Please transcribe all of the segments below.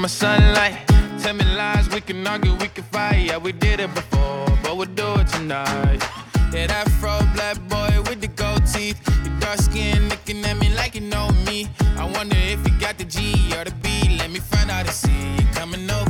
my sunlight. Tell me lies, we can argue, we can fight. Yeah, we did it before, but we'll do it tonight. Yeah, that fro black boy with the gold teeth. Your dark skin looking at me like you know me. I wonder if you got the G or the B. Let me find out and see you coming over.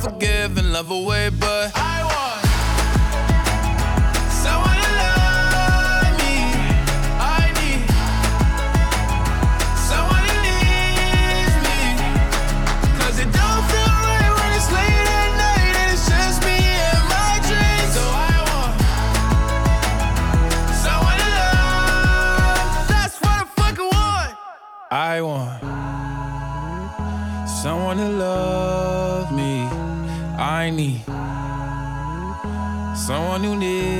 forgive and love away, but I won't. me. Someone who needs.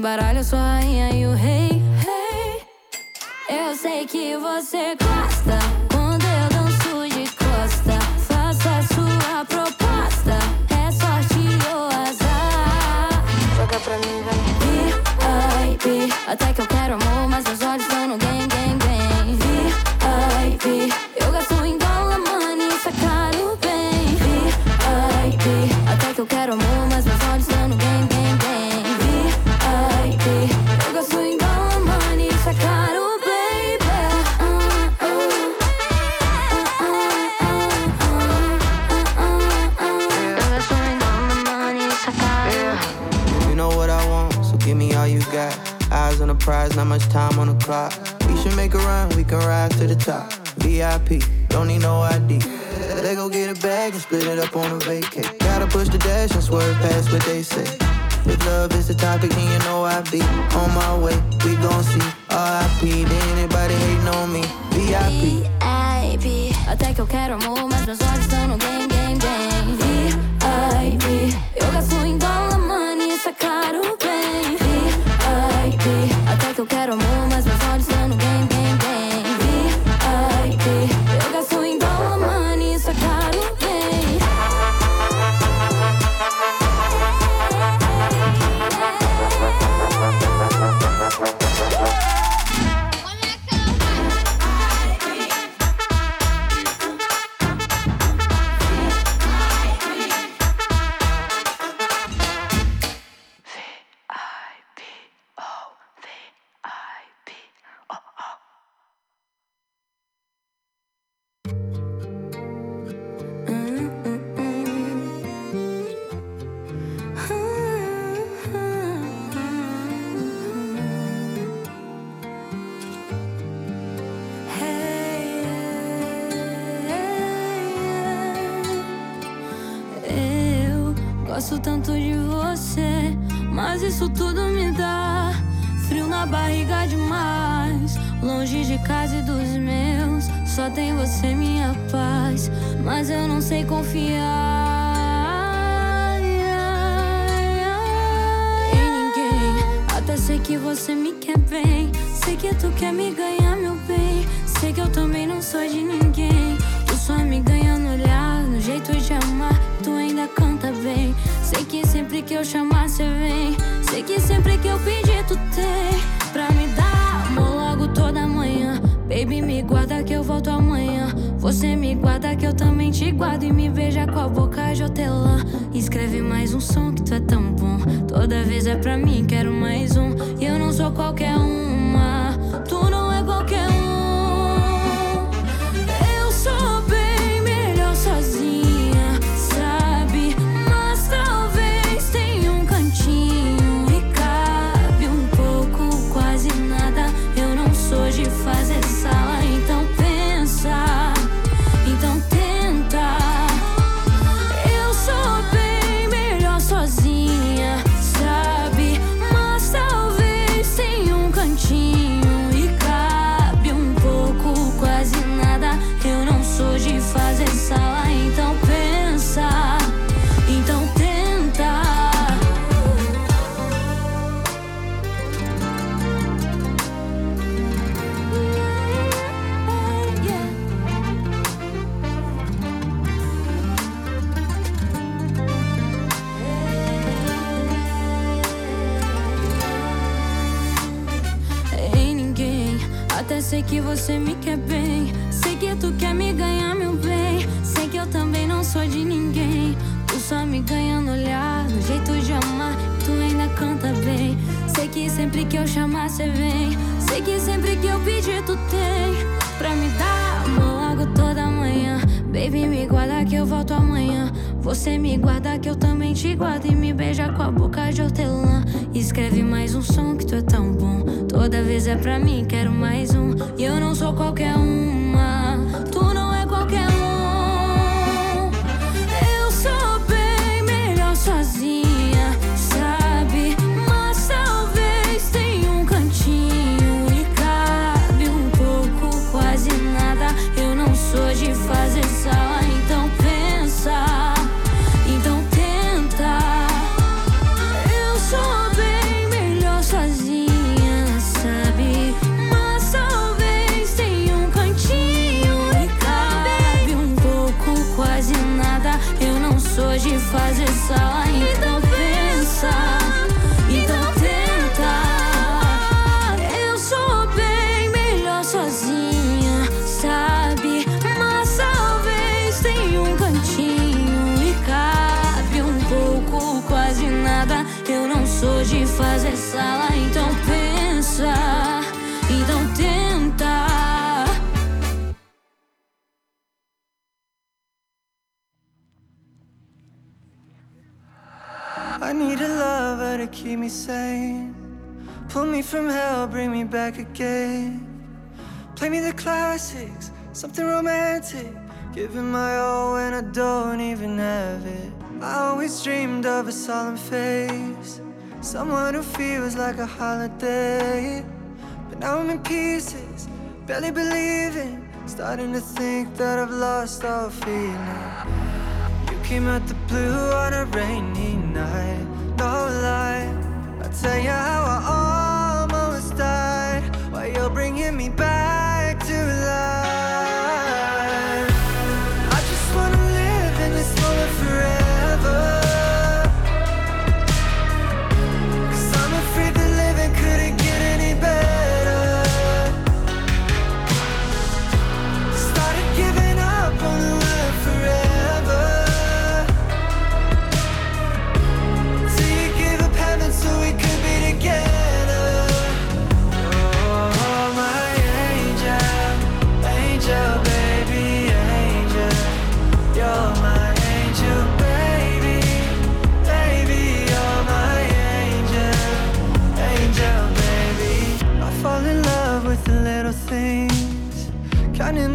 Bagulho. Nesse baralho, eu sou a rainha e o rei. Hey. Eu sei que você gosta quando eu danço de costa. Faça a sua proposta. É sorte ou azar. Joga pra mim, vai. VIP, até que eu você, minha paz. Mas eu não sei confiar em ninguém. Até sei que você me quer bem. Sei que tu quer me ganhar, meu bem. Sei que eu também não sou de ninguém. Tu só me ganha no olhar, no jeito de amar. Tu ainda canta bem. Sei que sempre que eu chamar, cê vem. Sei que sempre que eu pedir, tu tem. Baby, me guarda que eu volto amanhã. Você me guarda que eu também te guardo. E me beija com a boca de hortelã. Escreve mais um som que tu é tão bom. Toda vez é pra mim, quero mais um. E eu não sou qualquer uma. você me quer bem. Sei que tu quer me ganhar, meu bem. Sei que eu também não sou de ninguém. Tu só me ganha no olhar, no jeito de amar. Tu ainda canta bem. Sei que sempre que eu chamar, você vem. Sei que sempre que eu pedir, tu tem. Pra me dar amor logo toda manhã. Baby, me guarda que eu volto amanhã. Você me guarda que eu também te guardo. E me beija com a boca de hortelã. Escreve mais um som que tu é tão bom. Toda vez é pra mim, quero mais um. E eu não sou qualquer um. insane. Pull me from hell, bring me back again. Play me the classics, something romantic. Giving my all when I don't even have it. I always dreamed of a solemn face, someone who feels like a holiday. But now I'm in pieces, barely believing. Starting to think that I've lost all feeling. You came out the blue on a rainy night, no lie i tell you how I almost died why you're bringing me back.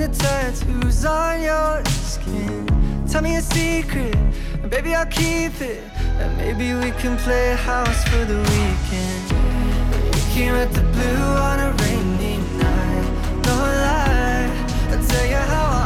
the tattoos on your skin. Tell me a secret, and baby, I'll keep it. And maybe we can play house for the weekend. We can rent the blue on a rainy night. No lie, I'll tell you how I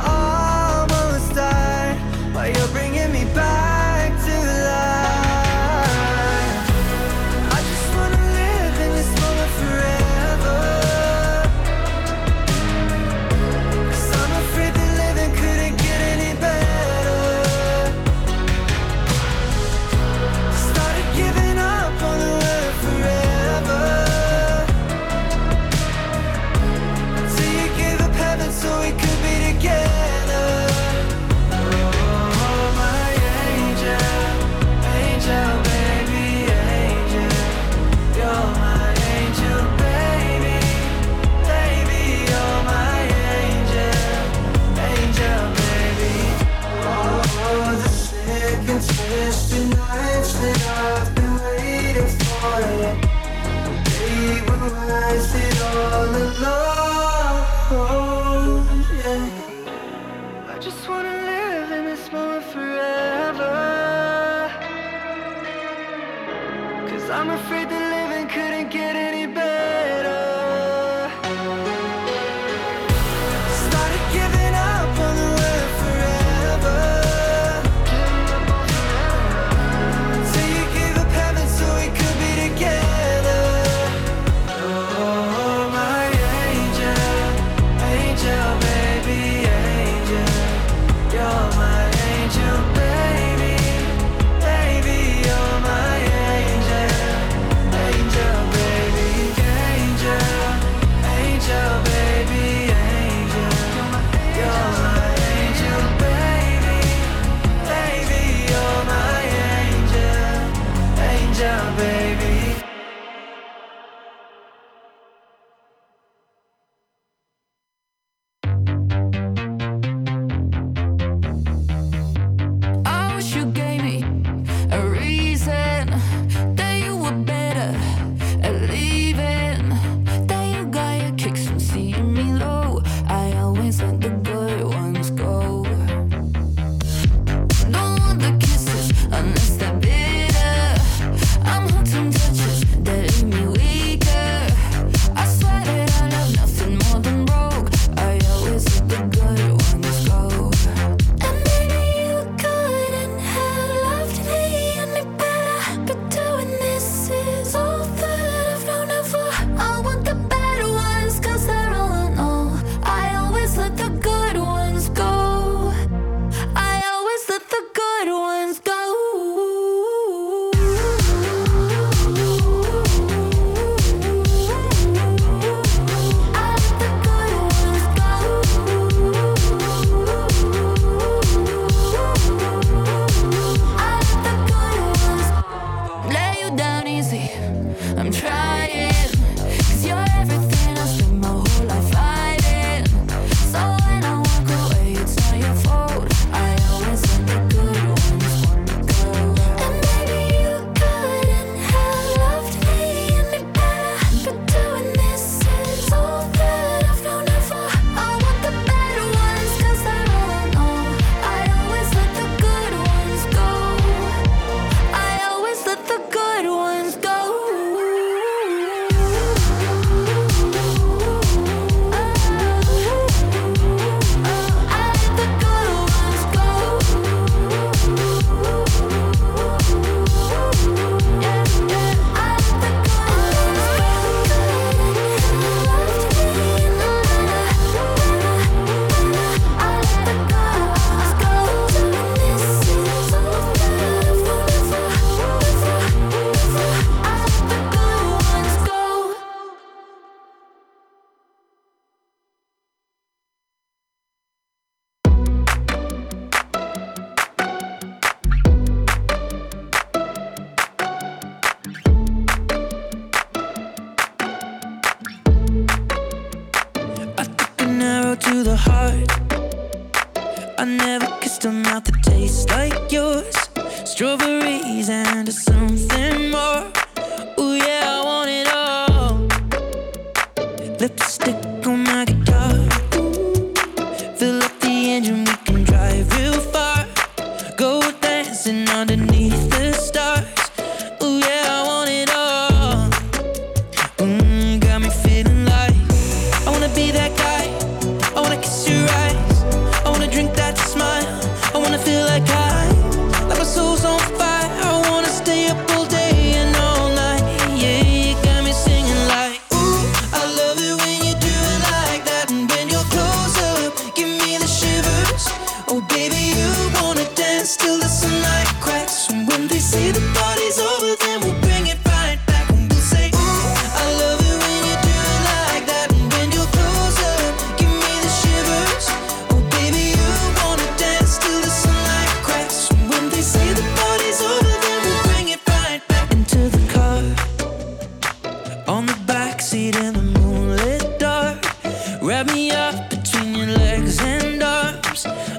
In your legs and arms.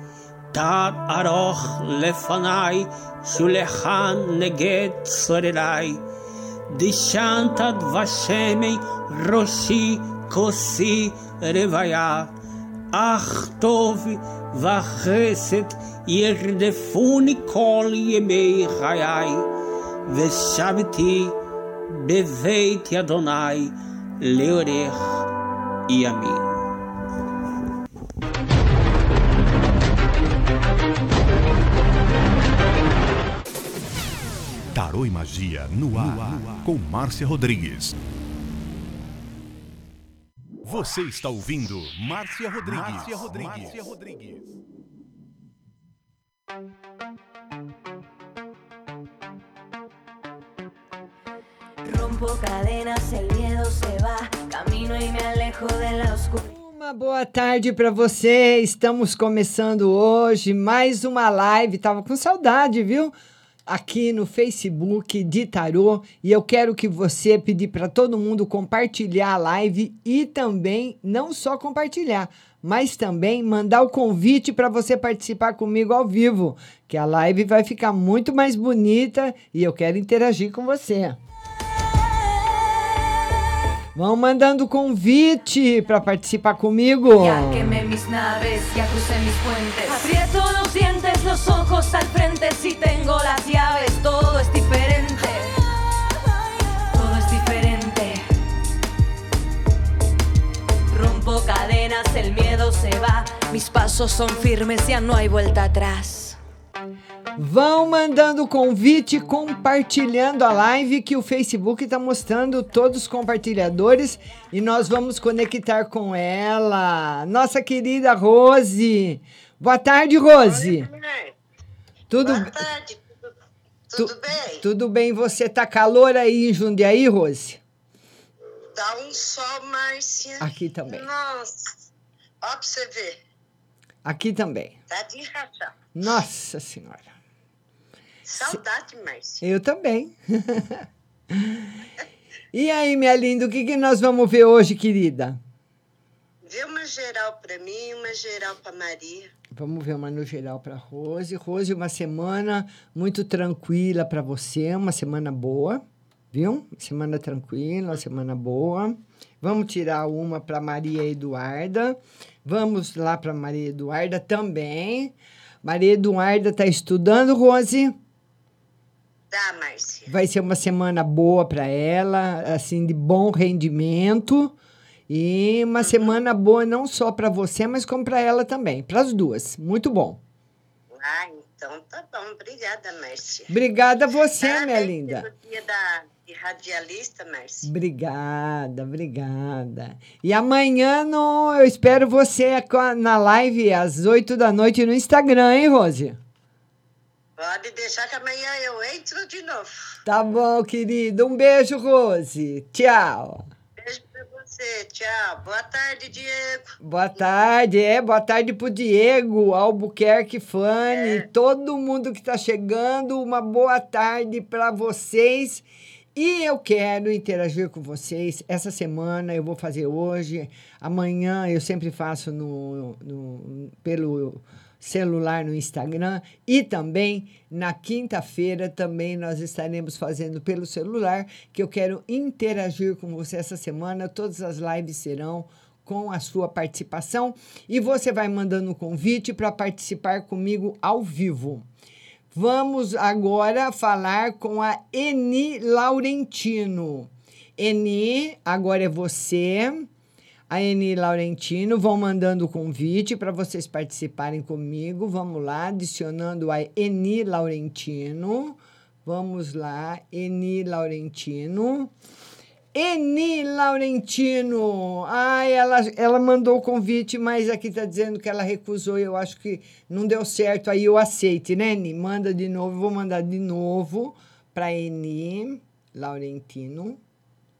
Tad aroch lefanai, shulechan neged sorerai. Dishantad vashemei, roshi kosi revaya. Ach tov vachesed yerdefuni kol yemei chayai. Veshaviti beveit Adonai leorech yamin. Tarô e Magia no ar, no ar, com Márcia Rodrigues. Você está ouvindo Márcia Rodrigues. Márcia Rodrigues. Márcia Rodrigues. Rompo cadenas, el miedo se va, camino y me alejo de la oscuridad. Uma boa tarde para você. Estamos começando hoje mais uma live. Tava com saudade, viu? Aqui no Facebook de Tarô e eu quero que você pedir para todo mundo compartilhar a live e também não só compartilhar, mas também mandar o convite para você participar comigo ao vivo, que a live vai ficar muito mais bonita e eu quero interagir com você. Vão mandando convite para participar comigo. Naves, se va. Mis pasos son firmes, ya no hay vuelta atrás. Vão mandando convite, compartilhando a live que o Facebook está mostrando todos os compartilhadores e nós vamos conectar com ela. Nossa querida Rose. Boa tarde, Rose. Oi, tudo Boa tarde, tudo, tudo tu, bem? Tudo bem, você tá calor aí em Jundiaí, Rose? Tá um sol, Márcia. Aqui também. Nossa, ó pra você ver. Aqui também. Tá de rachar. Nossa Senhora. Saudade, Márcia. Eu também. e aí, minha linda, o que, que nós vamos ver hoje, querida? Vê uma geral pra mim, uma geral pra Maria. Vamos ver uma no geral para Rose. Rose, uma semana muito tranquila para você, uma semana boa, viu? Semana tranquila, uma semana boa. Vamos tirar uma para Maria Eduarda. Vamos lá para Maria Eduarda também. Maria Eduarda está estudando, Rose? Tá, Márcia. Vai ser uma semana boa para ela, assim, de bom rendimento. E uma semana boa não só para você, mas como para ela também. Para as duas. Muito bom. Ah, então tá bom. Obrigada, Márcia. Obrigada a você, minha linda. dia da radialista, Márcia. Obrigada, obrigada. E amanhã no, eu espero você na live às 8 da noite no Instagram, hein, Rose? Pode deixar que amanhã eu entro de novo. Tá bom, querido. Um beijo, Rose. Tchau. Beijo pra você. Tchau. Boa tarde, Diego. Boa tarde, é, boa tarde pro Diego, Albuquerque, Fanny, todo mundo que está chegando, uma boa tarde para vocês. E eu quero interagir com vocês. Essa semana eu vou fazer hoje, amanhã eu sempre faço no, no- pelo celular no Instagram e também na quinta-feira também nós estaremos fazendo pelo celular, que eu quero interagir com você essa semana. Todas as lives serão com a sua participação e você vai mandando um convite para participar comigo ao vivo. Vamos agora falar com a Eni Laurentino. Eni, agora é você. A Eni Laurentino vão mandando o convite para vocês participarem comigo. Vamos lá, adicionando a Eni Laurentino. Vamos lá, Eni Laurentino. Eni Laurentino. Ai, ela, ela mandou o convite, mas aqui está dizendo que ela recusou. Eu acho que não deu certo. Aí eu aceite, né, Eni? Manda de novo. Vou mandar de novo para Eni Laurentino.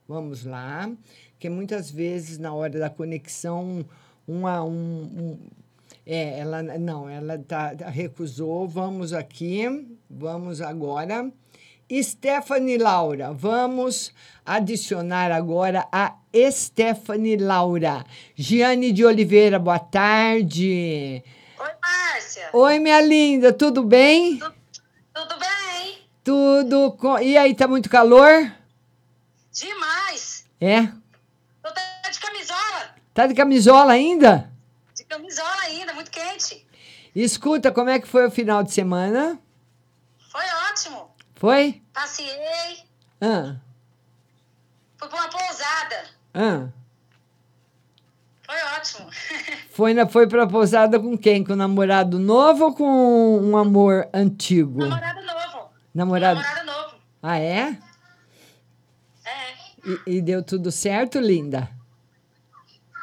Vamos lá. Porque muitas vezes, na hora da conexão, uma, um, um- é, ela não, ela tá, recusou. Vamos aqui, vamos agora. Stephanie Laura, vamos adicionar agora a Stephanie Laura. Giane de Oliveira, boa tarde. Oi, Márcia. Oi, minha linda, tudo bem? Tudo bem? Tudo. Com... E aí, tá muito calor? Demais. É? Tô até de camisola. Tá de camisola ainda? De camisola ainda, muito quente. Escuta, como é que foi o final de semana? Foi? Passei, Ah, fui pra uma pousada. ah. Foi ótimo. Foi, na, foi pra pousada com quem? Com o namorado novo ou com um amor antigo? Namorado novo. Namorado. Namorado novo. Ah, é? É. E, e deu tudo certo, linda?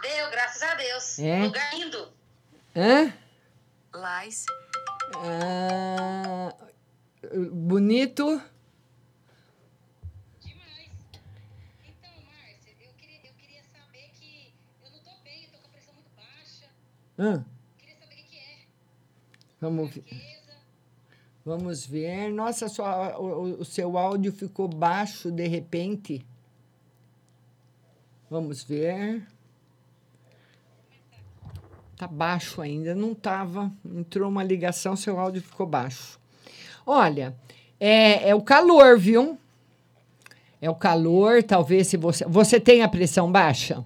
Deu, graças a Deus. É? Lugar lindo. Hã? Lais. Ah, bonito? Hã? Vamos ver. Vamos ver. Nossa, sua, o, o- o seu áudio ficou baixo de repente. Vamos ver. Tá baixo ainda, não tava. Entrou uma ligação, seu áudio ficou baixo. Olha, é, é o calor, viu? É o calor, talvez se você. Você tem a pressão baixa?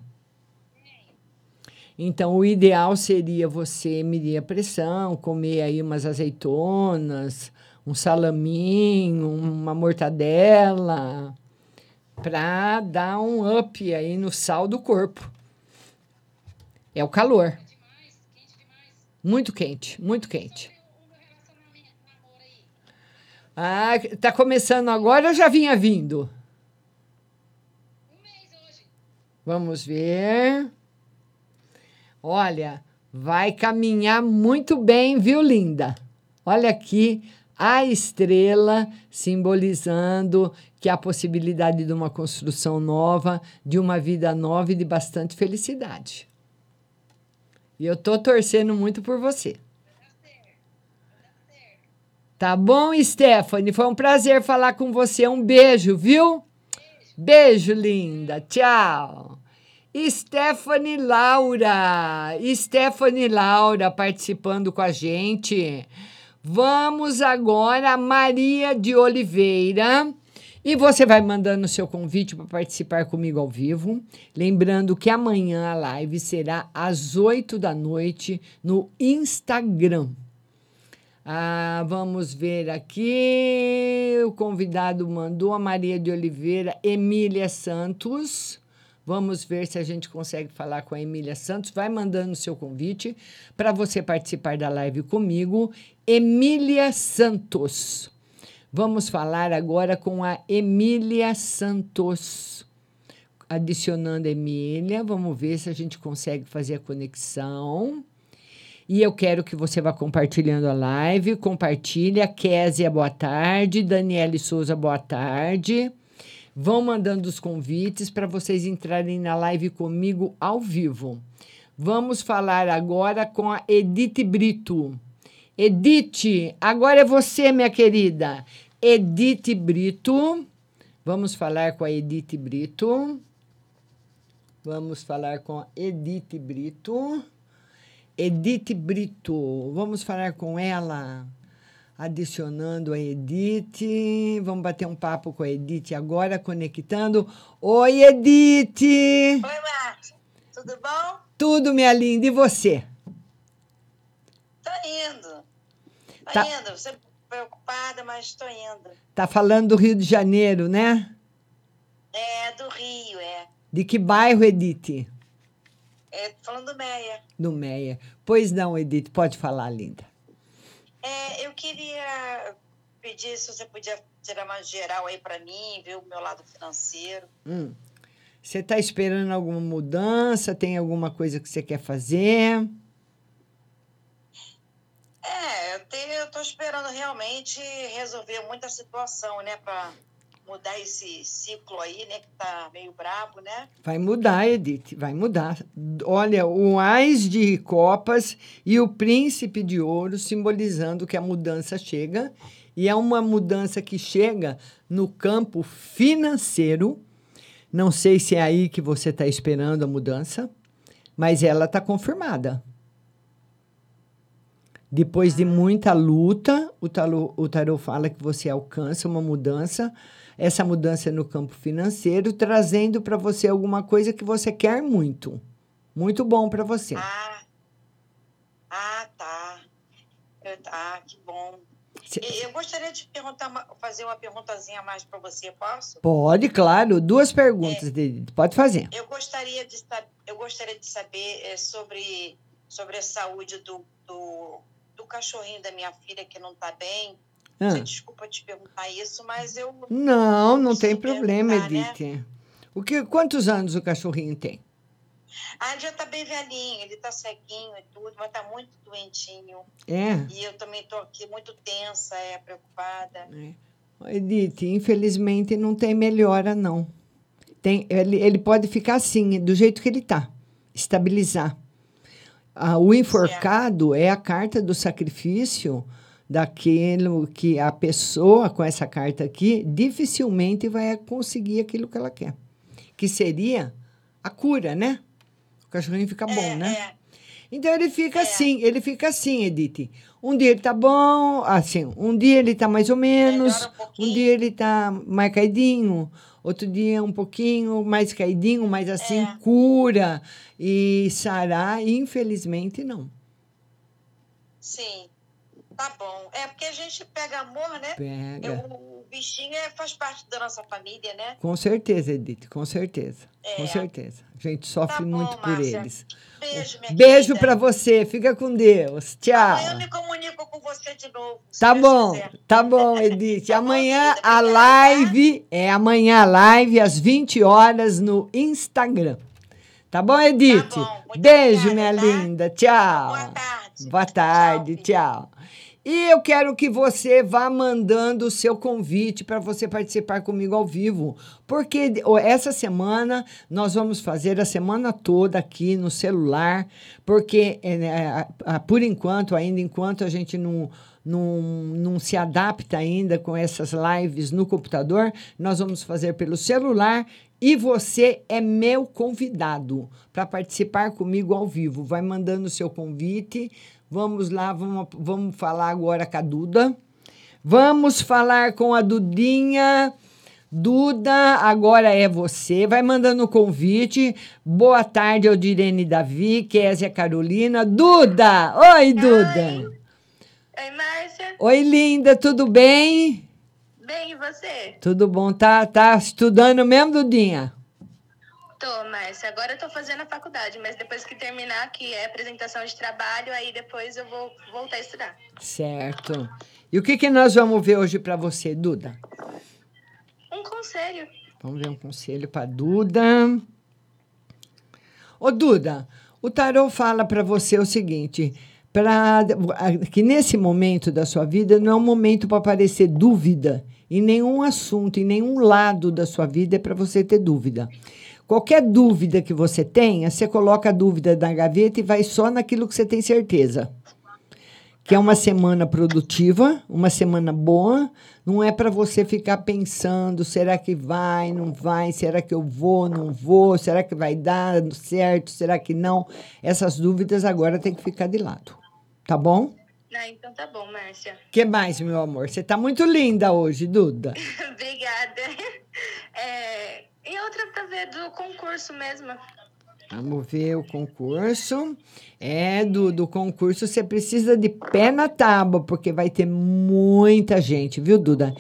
Então, o ideal seria você medir a pressão, comer aí umas azeitonas, um salaminho, uma mortadela, para dar um up aí no sal do corpo. É o calor. Muito quente, muito quente. Ah, tá começando agora ou já vinha vindo? Vamos ver. Olha, vai caminhar muito bem, viu, linda? Olha aqui a estrela simbolizando que há a possibilidade de uma construção nova, de uma vida nova e de bastante felicidade. E eu tô torcendo muito por você. Tá bom, Stephanie? Foi um prazer falar com você. Um beijo, viu? Beijo, linda. Tchau. Stephanie Laura. Stephanie Laura participando com a gente. Vamos agora Maria de Oliveira. E você vai mandando o seu convite para participar comigo ao vivo. Lembrando que amanhã a live será às 8 da noite no Instagram. Ah, vamos ver aqui. O convidado mandou a Maria de Oliveira, Emília Santos. Vamos ver se a gente consegue falar com a Emília Santos. Vai mandando o seu convite para você participar da live comigo. Emília Santos. Vamos falar agora com a Emília Santos. Adicionando a Emília, vamos ver se a gente consegue fazer a conexão. E eu quero que você vá compartilhando a live. Compartilha. Késia, boa tarde. Daniele Souza, boa tarde. Vão mandando os convites para vocês entrarem na live comigo ao vivo. Vamos falar agora com a Edith Brito. Edith, agora é você, minha querida. Edith Brito. Vamos falar com a Edith Brito. Vamos falar com a Edith Brito. Edith Brito. Vamos falar com ela. Adicionando a Edith. Vamos bater um papo com a Edith agora, conectando. Oi, Edith! Oi, Márcia. Tudo bom? Tudo, minha linda. E você? Tô indo. Tô Tá. indo. Você preocupada, mas tô indo. Tá falando do Rio de Janeiro, né? É, do Rio, é. De que bairro, Edith? É, falando do Meia. Do Meia. Pois não, Edith, pode falar, linda. É, eu queria pedir se você podia tirar uma geral aí pra mim, ver o meu lado financeiro. Hum. Você está esperando alguma mudança? Tem alguma coisa que você quer fazer? É, eu, tô esperando realmente resolver muita situação, né? Pra mudar esse ciclo aí, né? Que tá meio brabo, né? Vai mudar, Edith, vai mudar. Olha, o Ais de Copas e o Príncipe de Ouro simbolizando que a mudança chega. E é uma mudança que chega no campo financeiro. Não sei se é aí que você está esperando a mudança, mas ela está confirmada. Depois de muita luta, o tarô, o tarô fala que você alcança uma mudança. Essa mudança é no campo financeiro, trazendo para você alguma coisa que você quer muito. Muito bom para você. Ah, tá. Eu, ah, que bom. Cê- Eu gostaria de perguntar, fazer uma perguntazinha mais para você, posso? Pode, claro. Duas perguntas, Edith. Pode fazer. Eu gostaria de, eu gostaria de saber eh, sobre, sobre a saúde do, do, do cachorrinho da minha filha que não está bem. Ah. Desculpa te perguntar isso, mas eu. Não, não tem problema, né? Edith. O que, quantos anos o cachorrinho tem? Ah, ele já está bem velhinho, ele está ceguinho e tudo, mas está muito doentinho. É. E eu também estou aqui muito tensa, é, preocupada. Edith, infelizmente não tem melhora, não. Tem, ele, ele pode ficar assim, do jeito que ele está, estabilizar. Ah, o enforcado é a carta do sacrifício daquilo que a pessoa com essa carta aqui dificilmente vai conseguir aquilo que ela quer. Que seria a cura, né? O cachorrinho fica É, bom, né? Então ele fica assim, ele fica assim, Edith. Um dia ele tá bom, assim, um dia ele tá mais ou menos, um, dia ele tá mais caidinho, outro dia um pouquinho mais caidinho, mas assim, É. cura e sarar, infelizmente não. Sim, tá bom. É porque a gente pega amor, né? Pega. Eu- o bichinho é- faz parte da nossa família, né? Com certeza, Edith, com certeza. Com É. certeza. A gente sofre Tá bom, muito por Márcia. eles. Beijo, minha Beijo para você, fica com Deus. Tchau. Amanhã eu me comunico com você de novo. Tá bom, quiser. tá bom, Edith. amanhã a live é amanhã a live às 20 horas no Instagram. Tá bom, Edith? Beijo, minha linda. Tchau. Boa tarde. Boa tarde, tchau. E eu quero que você vá mandando o seu convite para você participar comigo ao vivo, porque essa semana nós vamos fazer a semana toda aqui no celular, porque é, né, por enquanto, ainda enquanto a gente não, não, não se adapta ainda com essas lives no computador, nós vamos fazer pelo celular e você é meu convidado para participar comigo ao vivo. Vai mandando o seu convite. Vamos lá, vamos, vamos falar agora com a Duda. Vamos falar com a Dudinha. Duda, agora é você. Vai mandando o convite. Boa tarde, Aldirene Davi, Késia Carolina. Duda! Oi, Duda! Oi, Márcia. Oi, linda, tudo bem? Bem, e você? Tudo bom? Tá, tá estudando mesmo, Dudinha? Tô, Márcia. Agora eu tô fazendo a faculdade, mas depois que terminar, que é apresentação de trabalho, aí depois eu vou voltar a estudar. Certo. E o que, que nós vamos ver hoje para você, Duda? Um conselho. Vamos ver um conselho para Duda. Ô, Duda, o tarô fala para você o seguinte: pra, que nesse momento da sua vida não é um momento para aparecer dúvida em nenhum assunto, em nenhum lado da sua vida é para você ter dúvida. Qualquer dúvida que você tenha, você coloca a dúvida na gaveta e vai só naquilo que você tem certeza. Que é uma semana produtiva, uma semana boa, não é para você ficar pensando, será que vai, não vai, será que eu vou, não vou, será que vai dar certo, será que não? Essas dúvidas agora tem que ficar de lado. Tá bom? Ah, então tá bom, Márcia. que mais, meu amor? Você tá muito linda hoje, Duda. Obrigada. É, e outra pra ver do concurso mesmo. Vamos ver o concurso. É, do, do concurso você precisa de pé na tábua, porque vai ter muita gente, viu, Duda?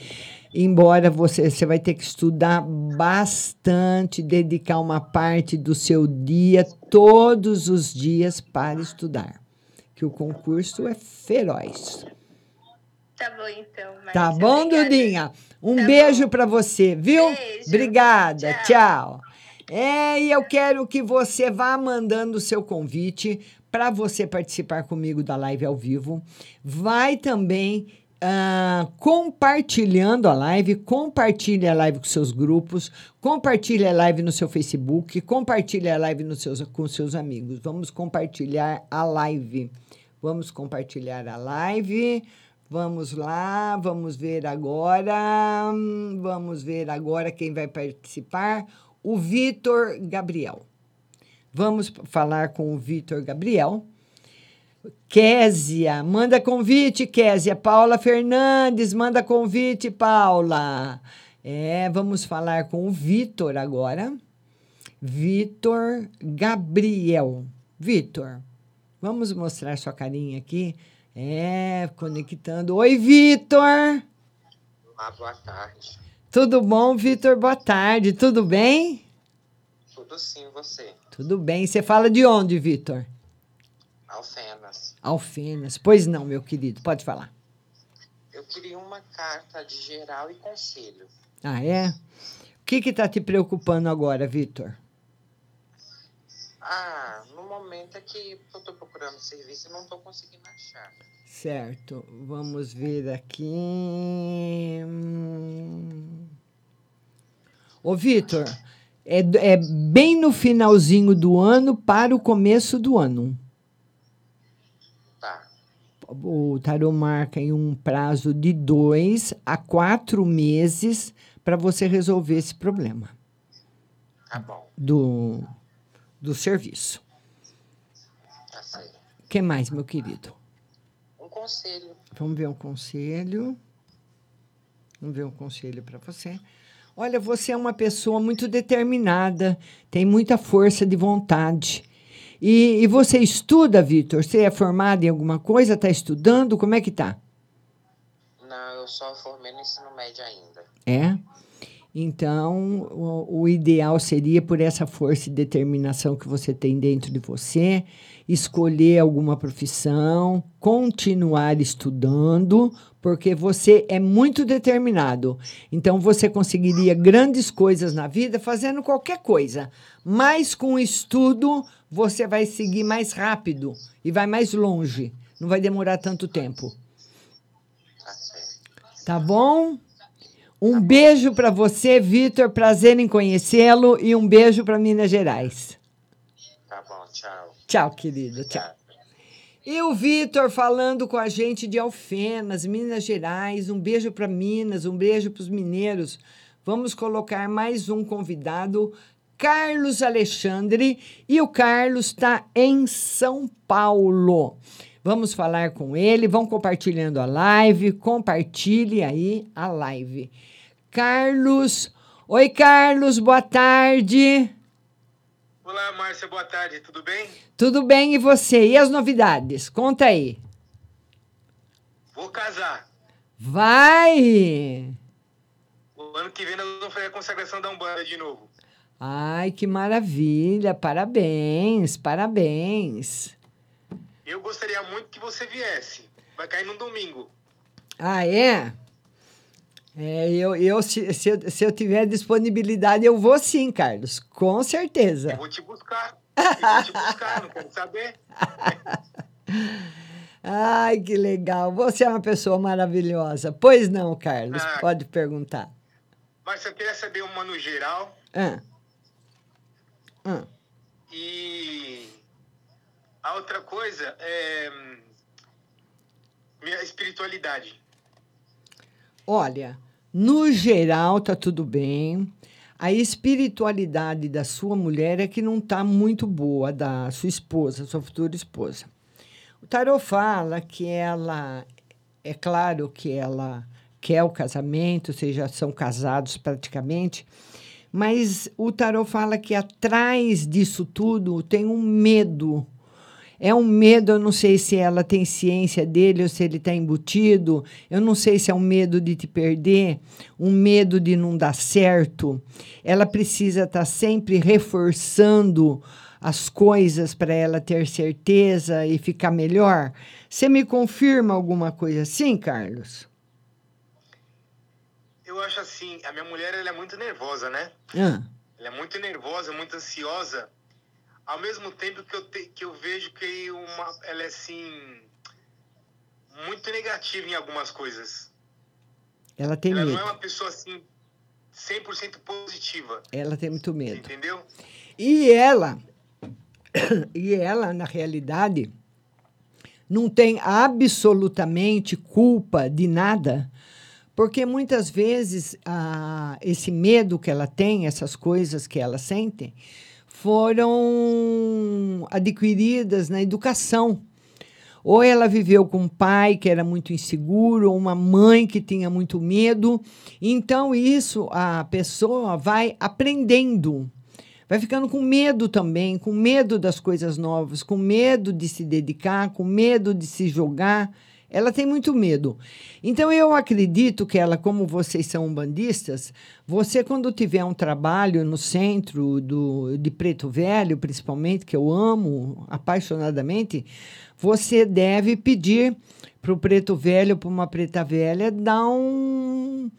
Embora você, você vai ter que estudar bastante, dedicar uma parte do seu dia, todos os dias, para estudar. Que o concurso é feroz. Tá bom, então, Márcia. Tá bom, Obrigada. Dudinha? Um Tá beijo para você, viu? Beijo. Obrigada, tchau. É, e eu quero que você vá mandando o seu convite para você participar comigo da live ao vivo. Vai também ah, compartilhando a live, compartilhe a live com seus grupos, compartilhe a live no seu Facebook, compartilhe a live nos seus, com seus amigos. Vamos compartilhar a live. Vamos compartilhar a live. Vamos lá, vamos ver agora. Vamos ver agora quem vai participar. O Vitor Gabriel. Vamos falar com o Vitor Gabriel. Késia, manda convite, Késia. Paula Fernandes, manda convite, Paula. É, vamos falar com o Vitor agora. Vitor Gabriel. Vitor, vamos mostrar sua carinha aqui. É, conectando. Oi, Vitor. Ah, boa tarde. Tudo bom, Vitor? Boa tarde. Tudo bem? Tudo sim, você. Tudo bem. Você fala de onde, Vitor? Alfenas. Alfenas. Pois não, meu querido. Pode falar. Eu queria uma carta de geral e conselho. Ah, é? O que que tá te preocupando agora, Vitor? Ah, no momento é que eu tô procurando serviço e não tô conseguindo achar. Certo. Vamos ver aqui. Ô, Vitor, é, é bem no finalzinho do ano para o começo do ano. Tá. O tarô marca em um prazo de dois a quatro meses para você resolver esse problema Tá bom, do, do serviço. tá certo. O que mais, meu querido? Um conselho. Vamos ver um conselho. Vamos ver um conselho para você. Olha, você é uma pessoa muito determinada, tem muita força de vontade. E, e você estuda, Vitor? Você é formado em alguma coisa? Está estudando? Como é que tá? Não, eu só formei no ensino médio ainda. É? Então, o, o ideal seria, por essa força e determinação que você tem dentro de você, escolher alguma profissão, continuar estudando, porque você é muito determinado. Então, você conseguiria grandes coisas na vida fazendo qualquer coisa. Mas com o estudo, você vai seguir mais rápido e vai mais longe. Não vai demorar tanto tempo. Tá. Tá bom? Um beijo para você, Vitor. Prazer em conhecê-lo. E um beijo para Minas Gerais. Tá bom, tchau. Tchau, querido. Tchau. E o Vitor falando com a gente de Alfenas, Minas Gerais. Um beijo para Minas, um beijo para os mineiros. Vamos colocar mais um convidado, Carlos Alexandre. E o Carlos está em São Paulo. Vamos falar com ele, vão compartilhando a live, compartilhe aí a live. Carlos, oi Carlos, boa tarde. Olá, Márcia, boa tarde, tudo bem? Tudo bem e você? E as novidades? Conta aí. Vou casar. Vai! O ano que vem nós vamos fazer a consagração da Umbanda de novo. Ai, que maravilha! Parabéns, parabéns. Eu gostaria muito que você viesse. Vai cair no domingo. Ah, é? É, eu, eu, se, se, eu, se eu tiver disponibilidade, eu vou sim, Carlos. Com certeza. Eu vou te buscar. Eu vou te buscar, não quero saber. Ai, que legal. Você é uma pessoa maravilhosa. Pois não, Carlos, Ah. pode perguntar. Mas eu queria saber uma no geral Ah. Ah. e a outra coisa é hum, minha espiritualidade. Olha, no geral tá tudo bem. A espiritualidade da sua mulher é que não tá muito boa, da sua esposa, sua futura esposa. O tarot fala que ela, é claro que ela quer o casamento, vocês já são casados praticamente, mas o tarot fala que atrás disso tudo tem um medo. É um medo, eu não sei se ela tem ciência dele ou se ele está embutido. Eu não sei se é um medo de te perder, um medo de não dar certo. Ela precisa estar sempre reforçando as coisas para ela ter certeza e ficar melhor. Você me confirma alguma coisa assim, Carlos? Eu acho assim, a minha mulher ela é muito nervosa, né? Ah, Ela é muito nervosa, muito ansiosa. Ao mesmo tempo que eu, te- que eu vejo que uma, ela é assim muito negativa em algumas coisas. ela tem ela medo. não é uma pessoa assim 100% positiva, Ela tem muito medo. entendeu? E ela, e ela, na realidade, não tem absolutamente culpa de nada, porque muitas vezes ah, esse medo que ela tem, essas coisas que ela sente, foram adquiridas na educação. Ou ela viveu com um pai que era muito inseguro, ou uma mãe que tinha muito medo. Então, isso a pessoa vai aprendendo. Vai ficando com medo também, com medo das coisas novas, com medo de se dedicar, com medo de se jogar. Ela tem muito medo. Então, eu acredito que ela, como vocês são bandistas, você, quando tiver um trabalho no centro do, de Preto Velho, principalmente, que eu amo apaixonadamente, você deve pedir para o Preto Velho, para uma Preta Velha, dar um,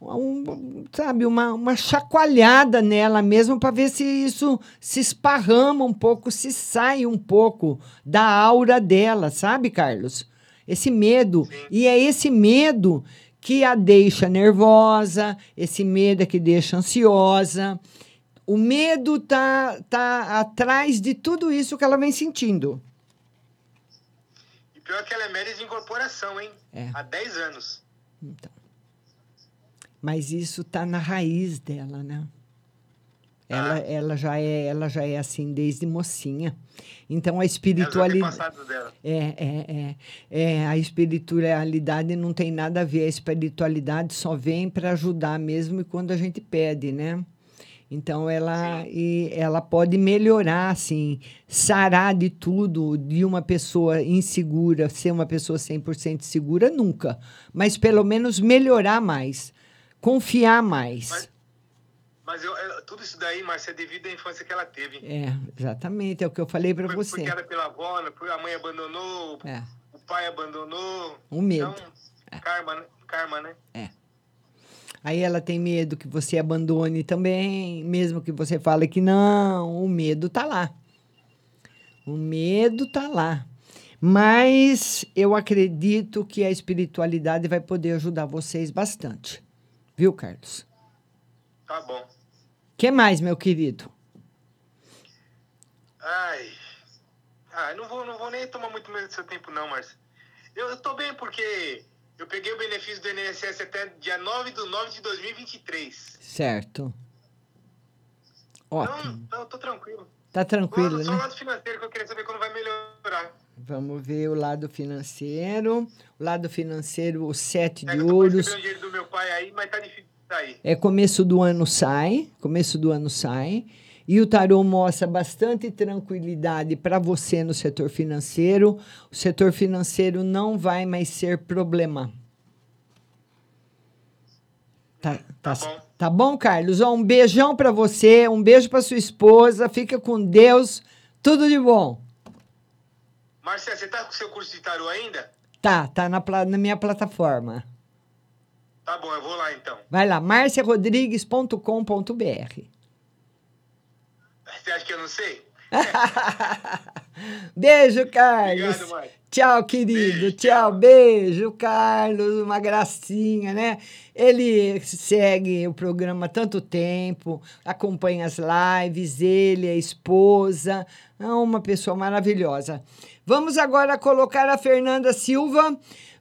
um, sabe, uma, uma chacoalhada nela mesmo para ver se isso se esparrama um pouco, se sai um pouco da aura dela, sabe, Carlos? Esse medo. E é esse medo que a deixa nervosa, esse medo é que deixa ansiosa. O medo tá, tá atrás de tudo isso que ela vem sentindo. E pior que ela é média de incorporação, hein? É. Há 10 anos. Então. Mas isso tá na raiz dela, né? Ela, ela, já é, ela já é assim desde mocinha. Então a espiritualidade. É, é, é, é. A espiritualidade não tem nada a ver. A espiritualidade só vem para ajudar mesmo e quando a gente pede, né? Então ela e ela pode melhorar, assim, sarar de tudo, de uma pessoa insegura, ser uma pessoa 100% segura, nunca. Mas pelo menos melhorar mais, confiar mais. Mas eu, eu- tudo isso daí, Márcia, é devido à infância que ela teve. É, exatamente, é o que eu falei para você. foi criada pela avó, né? A mãe abandonou, É, o pai abandonou. um medo. Então, karma, né? Karma, né? É. Aí ela tem medo que você abandone também, mesmo que você fale que não, o medo tá lá. O medo tá lá. Mas eu acredito que a espiritualidade vai poder ajudar vocês bastante. Viu, Carlos? Tá bom. Que mais, meu querido? Ai. Ah, não vou, não vou nem tomar muito medo do seu tempo, não, Márcia. Eu, eu tô bem porque eu peguei o benefício do INSS até dia 9 de 9 de 2023. Certo. Ótimo. Então, eu tô tranquilo. Tá tranquilo, Só o né? lado financeiro que eu queria saber quando vai melhorar. Vamos ver o lado financeiro. O lado financeiro, o sete É de que eu tô ouros. dinheiro do meu pai aí, mas tá difícil É começo do ano sai, começo do ano sai. E o tarô mostra bastante tranquilidade para você no setor financeiro. O setor financeiro não vai mais ser problema. Tá, tá, tá bom, Carlos? Ó, um beijão pra você, um beijo pra sua esposa. Fica com Deus. Tudo de bom. Marcelo, você tá com o seu curso de tarô ainda? Tá, tá na, na minha plataforma. Tá bom, eu vou lá então. Vai lá, marciarodrigues.com.br. Você acha que eu não sei? Beijo, Carlos. Obrigado, Márcio. Tchau, querido. tchau. Beijo, Carlos. Uma gracinha, né? Ele segue o programa há tanto tempo, acompanha as lives, ele, a esposa. É uma pessoa maravilhosa. Vamos agora colocar a Fernanda Silva.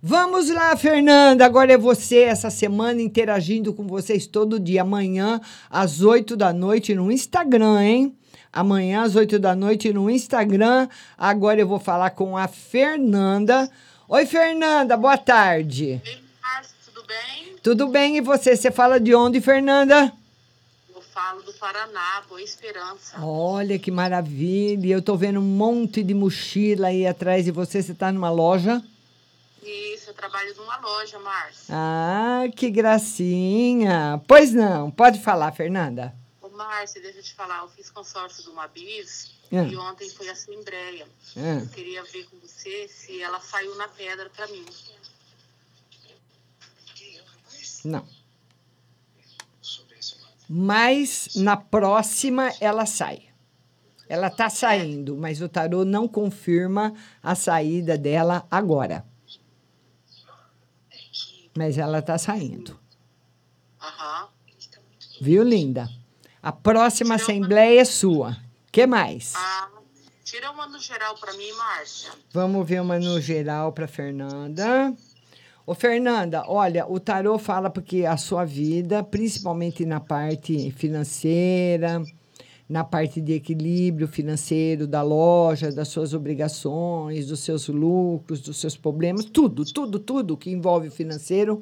Vamos lá, Fernanda. Agora é você essa semana interagindo com vocês todo dia. Amanhã, às 8 da noite, no Instagram, hein? Amanhã, às 8 da noite, no Instagram. Agora eu vou falar com a Fernanda. Oi, Fernanda, boa tarde. Márcio, tudo bem? Tudo bem, e você? Você fala de onde, Fernanda? Eu falo do Paraná, Boa Esperança. Olha que maravilha. Eu tô vendo um monte de mochila aí atrás de você. Você tá numa loja? Trabalho numa loja, Márcio. Ah, que gracinha. Pois não, pode falar, Fernanda. Ô, Márcio, deixa eu te falar, eu fiz consórcio do Mabis Ah. e ontem foi a assembleia. Ah. Eu queria ver com você se ela saiu na pedra pra mim. Não. Mas na próxima ela sai. Ela tá saindo, mas o tarô não confirma a saída dela agora. Mas ela tá saindo. Aham. Viu, linda? A próxima assembleia é sua. que mais? Ah, tira uma no geral pra mim, Márcia. Vamos ver uma no geral para Fernanda. Ô, Fernanda, olha, o tarô fala porque a sua vida, principalmente na parte financeira, na parte de equilíbrio financeiro da loja, das suas obrigações, dos seus lucros, dos seus problemas, tudo, tudo, tudo que envolve o financeiro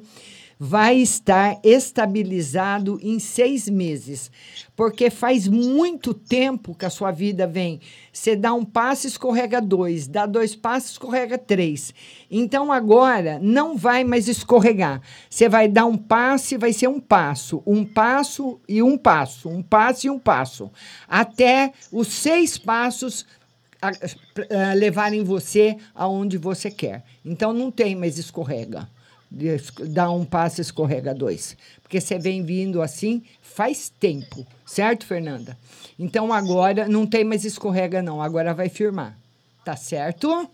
vai estar estabilizado em seis meses. Porque faz muito tempo que a sua vida vem. Você dá um passo, escorrega dois. Dá dois passos, escorrega três. Então agora não vai mais escorregar. Você vai dar um passo e vai ser um passo. Um passo e um passo. Um passo e um passo. Até os seis passos a- a- levarem você aonde você quer. Então não tem mais escorrega. De- Dá um passo, escorrega dois. Porque você vem vindo assim faz tempo, certo, Fernanda? Então agora não tem mais escorrega, não. Agora vai firmar. Tá certo?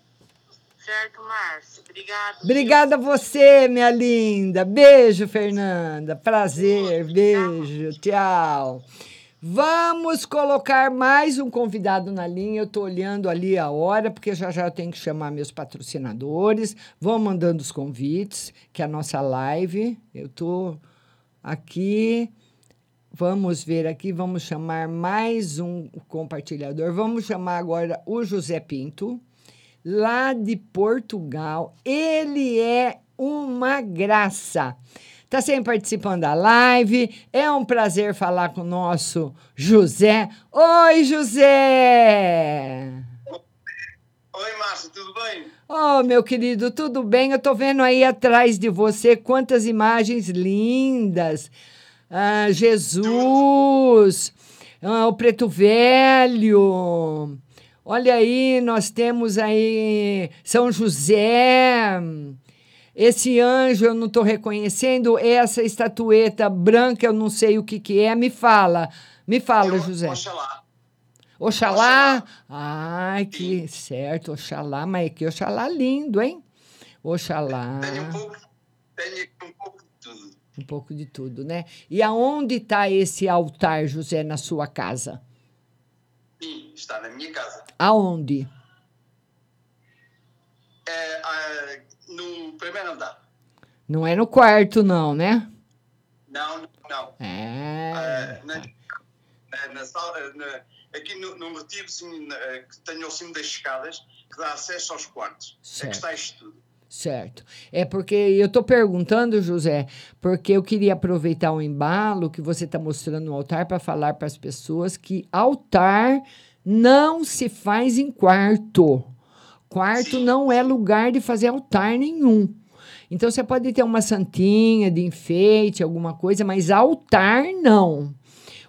Certo, Márcio? Obrigado. Obrigada a você, minha linda. Beijo, Fernanda. Prazer. Beijo. Tchau. Vamos colocar mais um convidado na linha. Eu estou olhando ali a hora, porque já já eu tenho que chamar meus patrocinadores. Vão mandando os convites, que é a nossa live. Eu estou aqui. Vamos ver aqui, vamos chamar mais um compartilhador. Vamos chamar agora o José Pinto, lá de Portugal. Ele é uma graça. Está sempre participando da live. É um prazer falar com o nosso José. Oi, José! Oi, Márcio, tudo bem? Oh, meu querido, tudo bem? Eu tô vendo aí atrás de você quantas imagens lindas. Ah, Jesus, ah, o Preto Velho. Olha aí, nós temos aí São José. Esse anjo eu não estou reconhecendo. Essa estatueta branca eu não sei o que, que é. Me fala, me fala, José. Oxalá. Oxalá. Ai, que certo, Oxalá, mas que Oxalá lindo, hein? Oxalá. Tenho um pouco, aqui um pouco de tudo. Um pouco de tudo, né? E aonde está esse altar, José, na sua casa? Sim, está na minha casa. Aonde? É, ah, no primeiro andar. Não é no quarto, não, né? Não, não. É. Ah, na, na, na sala, na- aqui no, no motivo assim, na- que tenho ao cimo das escadas, que dá acesso aos quartos. É Certo. que está isto tudo. Certo. É porque eu estou perguntando, José, porque eu queria aproveitar o embalo que você está mostrando no altar para falar para as pessoas que altar não se faz em quarto. Quarto não é lugar de fazer altar nenhum. Então você pode ter uma santinha de enfeite, alguma coisa, mas altar não.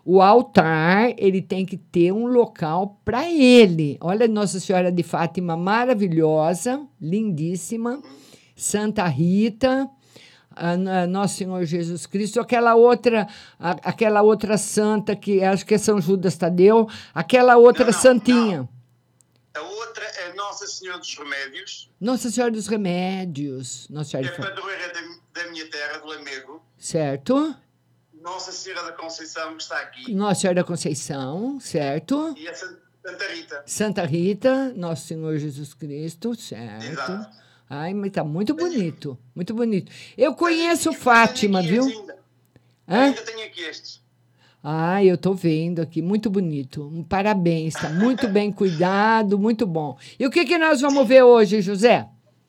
O altar, ele tem que ter um local para ele. Olha Nossa Senhora de Fátima maravilhosa, lindíssima. Santa Rita, Nosso Senhor Jesus Cristo, aquela outra, a- aquela outra santa que acho que é São Judas Tadeu, aquela outra santinha. A outra é Nossa Senhora dos Remédios, Nossa Senhora dos Remédios, Nossa que é Senhora de padroeira da, da minha terra, do Lamego. certo? Nossa Senhora da Conceição, que está aqui. Nossa Senhora da Conceição, certo? E a San- Santa Rita. Santa Rita, Nosso Senhor Jesus Cristo, certo? Exato. Ai, mas tá muito bonito, muito bonito. Eu conheço Fátima, viu? Hã? Ainda tenho aqui estes. Ai, eu tô vendo aqui, muito bonito. Parabéns, tá muito bem cuidado, muito bom. E o que que nós vamos ver hoje, José?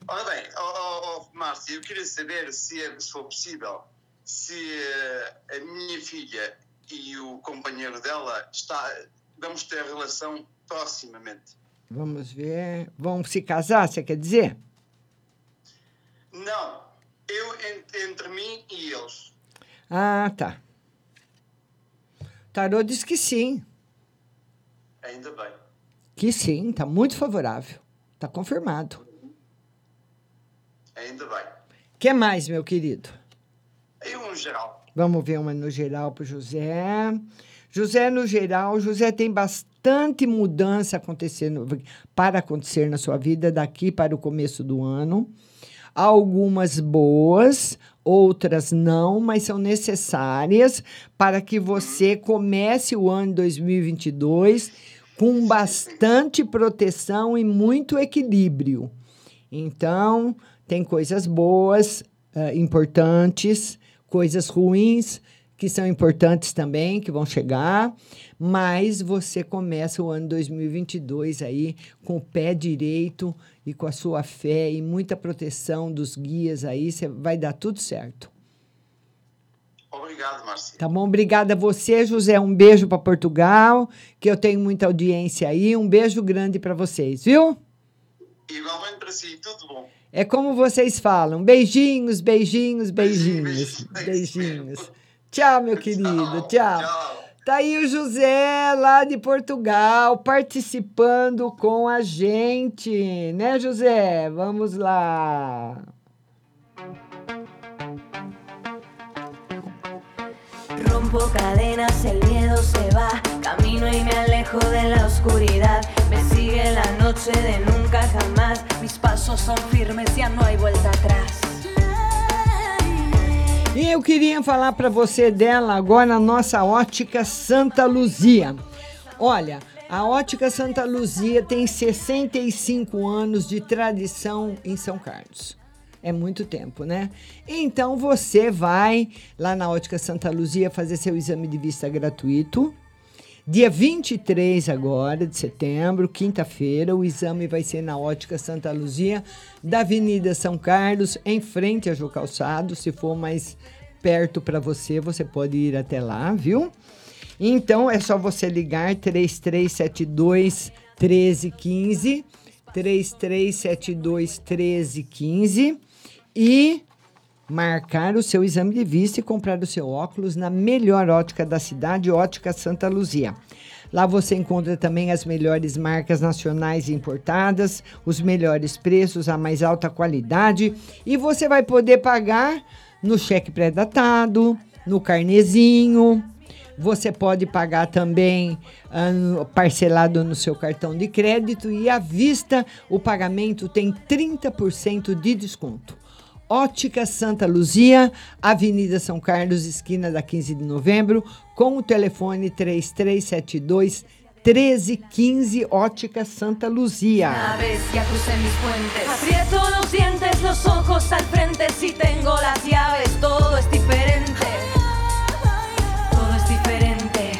Ora bem, oh, oh, oh, Márcia, eu queria saber se, é- se for possível, se eh, a minha filha e o companheiro dela está, vamos ter relação proximamente. Vamos ver. Vão se casar, você quer dizer? Não, eu en- entre mim e eles. Ah, tá. Tarô diz que sim, Ainda bem. que sim, tá muito favorável. Tá confirmado. Ainda bem. que mais, meu querido? Aí um geral. Vamos ver uma no geral para José. José, no geral, José tem bastante mudança acontecendo para acontecer na sua vida daqui para o começo do ano. Algumas boas, outras não, mas são necessárias para que você comece o ano 2022 com bastante proteção e muito equilíbrio. Então, tem coisas boas, eh, importantes, coisas ruins que são importantes também, que vão chegar, mas você começa o ano 2022 aí com o pé direito e com a sua fé e muita proteção dos guias aí, você vai dar tudo certo. Obrigado, Márcia. Tá bom? Obrigada a você, José. Um beijo para Portugal, que eu tenho muita audiência aí. Um beijo grande para vocês, viu? Igualmente para si, tudo bom. É como vocês falam. Beijinhos, beijinhos, beijinhos. Beijinhos. Tchau, meu querido. Tchau. Tá aí o José, lá de Portugal, participando com a gente, né, José? Vamos lá. Rompo cadenas, el miedo se va. Camino y me alejo de la oscuridad. Me sigue la noche de nunca jamás. Mis pasos son firmes, ya no hay vuelta atrás. E eu queria falar para você dela agora na nossa ótica Santa Luzia. Olha, a ótica Santa Luzia tem 65 anos de tradição em São Carlos. É muito tempo, né? Então você vai lá na ótica Santa Luzia fazer seu exame de vista gratuito. Dia 23 agora de setembro, quinta-feira, o exame vai ser na Ótica Santa Luzia, da Avenida São Carlos, em frente a Jô Calçado. Se for mais perto para você, você pode ir até lá, viu? Então é só você ligar 3372 1315, 3372 1315 e marcar o seu exame de vista e comprar o seu óculos na melhor ótica da cidade, Ótica Santa Luzia. Lá você encontra também as melhores marcas nacionais importadas, os melhores preços, a mais alta qualidade e você vai poder pagar no cheque pré-datado, no carnezinho. Você pode pagar também ah, parcelado no seu cartão de crédito e à vista o pagamento tem 30% de desconto. Ótica Santa Luzia, Avenida São Carlos, esquina da 15 de novembro, com o telefone 3372 1315 Ótica Santa Luzia. Una vez ya crucé mis puentes. Aprieto los dientes, los ojos al frente. Si tengo las llaves, todo es diferente. Todo es diferente.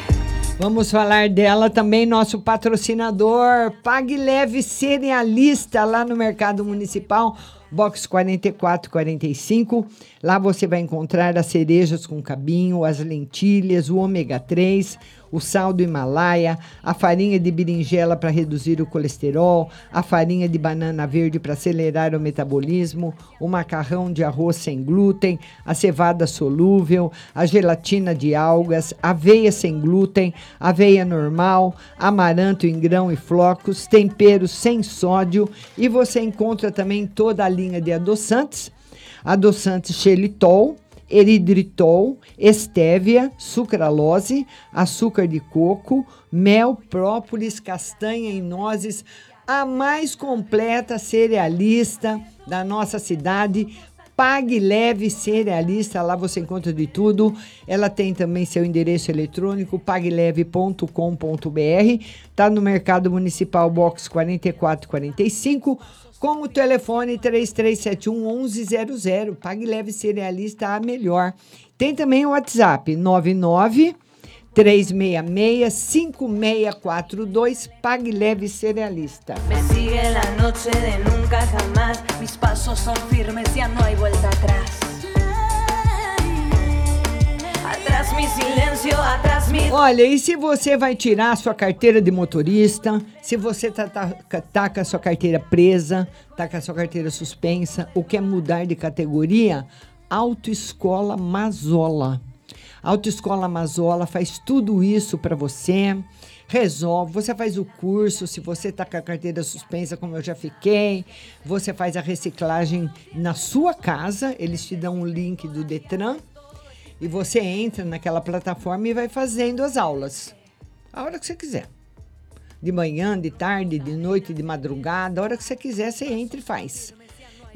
Vamos falar dela também, nosso patrocinador, Pague Leve Cerealista, lá no Mercado Municipal, box 4445, Lá você vai encontrar as cerejas com cabinho, as lentilhas, o ômega 3, o sal do Himalaia, a farinha de berinjela para reduzir o colesterol, a farinha de banana verde para acelerar o metabolismo, o macarrão de arroz sem glúten, a cevada solúvel, a gelatina de algas, aveia sem glúten, aveia normal, amaranto em grão e flocos, temperos sem sódio. E você encontra também toda a linha de adoçantes adoçantes xelitol, eridritol, estévia, sucralose, açúcar de coco, mel, própolis, castanha e nozes, a mais completa cerealista da nossa cidade. Pague Leve Cerealista, lá você encontra de tudo. Ela tem também seu endereço eletrônico, pagleve.com.br. Está no Mercado Municipal Box 4445 com o telefone 3371 1100. Pague Leve Cerealista a melhor. Tem também o WhatsApp 99 366 5642 Pague Leve Cerealista. Me sigue la noche de nunca jamás. Mis pasos son firmes, ya no hay vuelta atrás. Atrás mi silencio, atrás mi. Olha, e se você vai tirar a sua carteira de motorista, se você tá, tá, tá com a sua carteira presa, tá com a sua carteira suspensa, ou quer mudar de categoria, Autoescola Mazola. Autoescola Mazola faz tudo isso para você. Resolve, você faz o curso, se você está com a carteira suspensa, como eu já fiquei, você faz a reciclagem na sua casa, eles te dão um link do Detran e você entra naquela plataforma e vai fazendo as aulas. A hora que você quiser. De manhã, de tarde, de noite, de madrugada, a hora que você quiser, você entra e faz.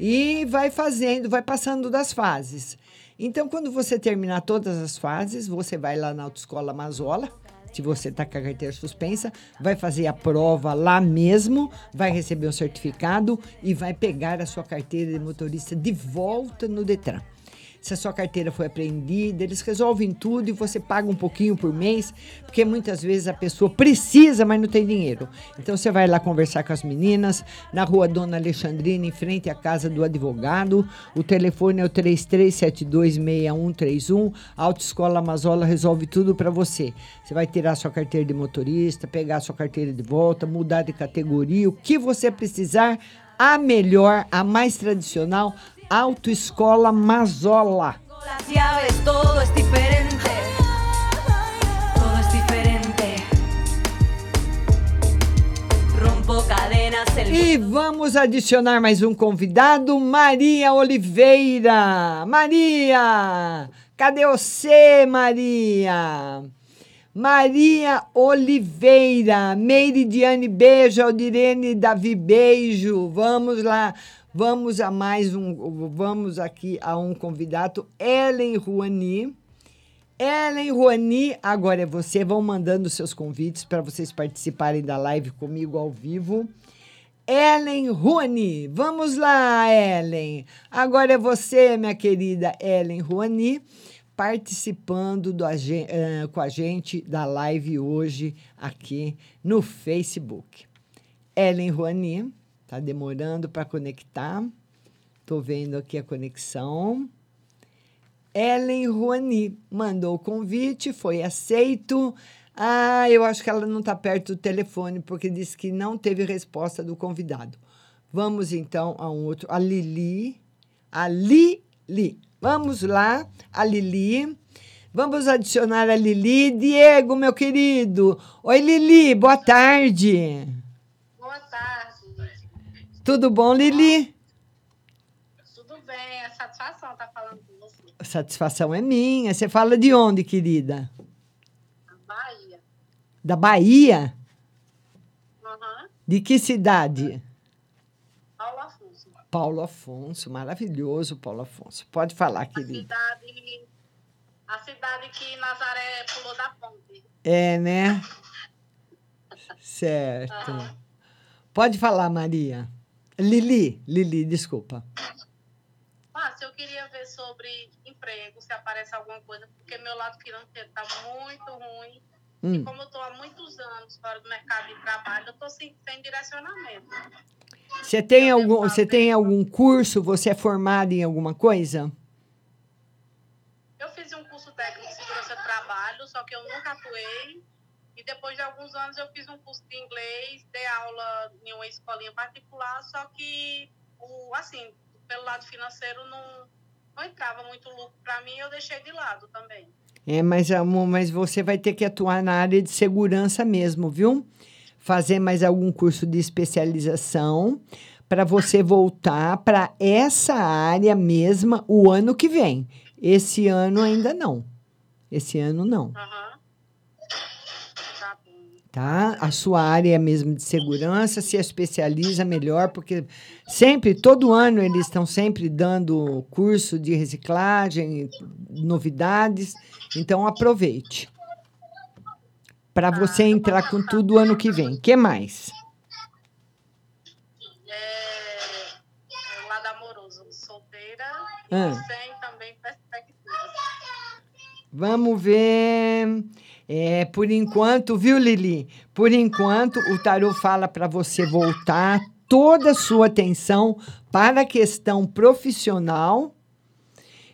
E vai fazendo, vai passando das fases. Então, quando você terminar todas as fases, você vai lá na Autoescola Mazola, se você está com a carteira suspensa, vai fazer a prova lá mesmo, vai receber o certificado e vai pegar a sua carteira de motorista de volta no Detran se a sua carteira foi apreendida, eles resolvem tudo e você paga um pouquinho por mês, porque muitas vezes a pessoa precisa, mas não tem dinheiro. Então você vai lá conversar com as meninas, na rua Dona Alexandrina, em frente à casa do advogado. O telefone é o 33726131. A Autoescola Amazola resolve tudo para você. Você vai tirar sua carteira de motorista, pegar sua carteira de volta, mudar de categoria, o que você precisar a melhor, a mais tradicional, Autoescola Mazola. E vamos adicionar mais um convidado, Maria Oliveira. Maria, cadê você, Maria? Maria Oliveira, Meiridiane, beijo, Aldirene, Davi, beijo. Vamos lá, vamos a mais um, vamos aqui a um convidado, Ellen Ruani. Ellen Ruani, agora é você. Vão mandando seus convites para vocês participarem da live comigo ao vivo. Ellen Ruani, vamos lá, Ellen. Agora é você, minha querida Ellen Ruani, participando do, eh, com a gente da live hoje aqui no Facebook. Ellen Ruani, tá demorando para conectar. Tô vendo aqui a conexão. Ellen Ruani mandou o convite, foi aceito. Ah, eu acho que ela não está perto do telefone, porque disse que não teve resposta do convidado. Vamos então a um outro. A Lili. A Lili. Vamos lá, a Lili. Vamos adicionar a Lili. Diego, meu querido. Oi, Lili, boa tarde. Tudo bom, Lili? Tudo bem? É satisfação estar falando com você. A satisfação é minha. Você fala de onde, querida? Bahia. Da Bahia? Aham. De que cidade? Paulo Afonso. Paulo Afonso, maravilhoso, Paulo Afonso. Pode falar, A querido. cidade, a cidade que Nazaré pulou da ponte. É, né? Certo. Pode falar, Maria. Lili, Lili, desculpa. Márcia, eu queria ver sobre emprego, se aparece alguma coisa, porque meu lado financeiro está muito ruim. Hum. E como eu estou há muitos anos fora do mercado de trabalho, eu estou sem, sem direcionamento. Você tem algum, você tem algum curso? Você é formada em alguma coisa? fiz um curso técnico de segurança do trabalho, só que eu nunca atuei. Depois de alguns anos eu fiz um curso de inglês, dei aula em uma escolinha particular, só que, o, assim, pelo lado financeiro não, não entrava muito lucro para mim, eu deixei de lado também. É, mas, amor, mas você vai ter que atuar na área de segurança mesmo, viu? Fazer mais algum curso de especialização para você voltar para essa área mesma o ano que vem. Esse ano ainda não. Esse ano não. Tá? A sua área mesmo de segurança se especializa melhor, porque sempre, todo ano, eles estão sempre dando curso de reciclagem, novidades. Então, aproveite. Para você entrar com tudo ano que vem. O que mais? É, lado amoroso, solteira Ah. e sem também perspectivas. Vamos ver. É, por enquanto, viu, Lili? Por enquanto, o tarô fala para você voltar toda a sua atenção para a questão profissional.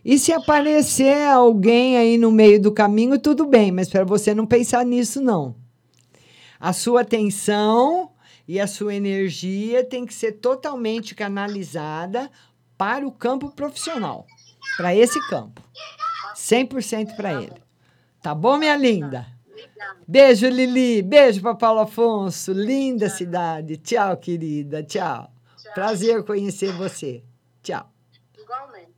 E se aparecer alguém aí no meio do caminho, tudo bem, mas para você não pensar nisso, não. A sua atenção e a sua energia tem que ser totalmente canalizada para o campo profissional, para esse campo. 100% para ele. Tá bom, minha linda? Beijo, Lili. Beijo para Paulo Afonso. Linda cidade. Tchau, querida. Tchau. Prazer conhecer você. Tchau. Igualmente.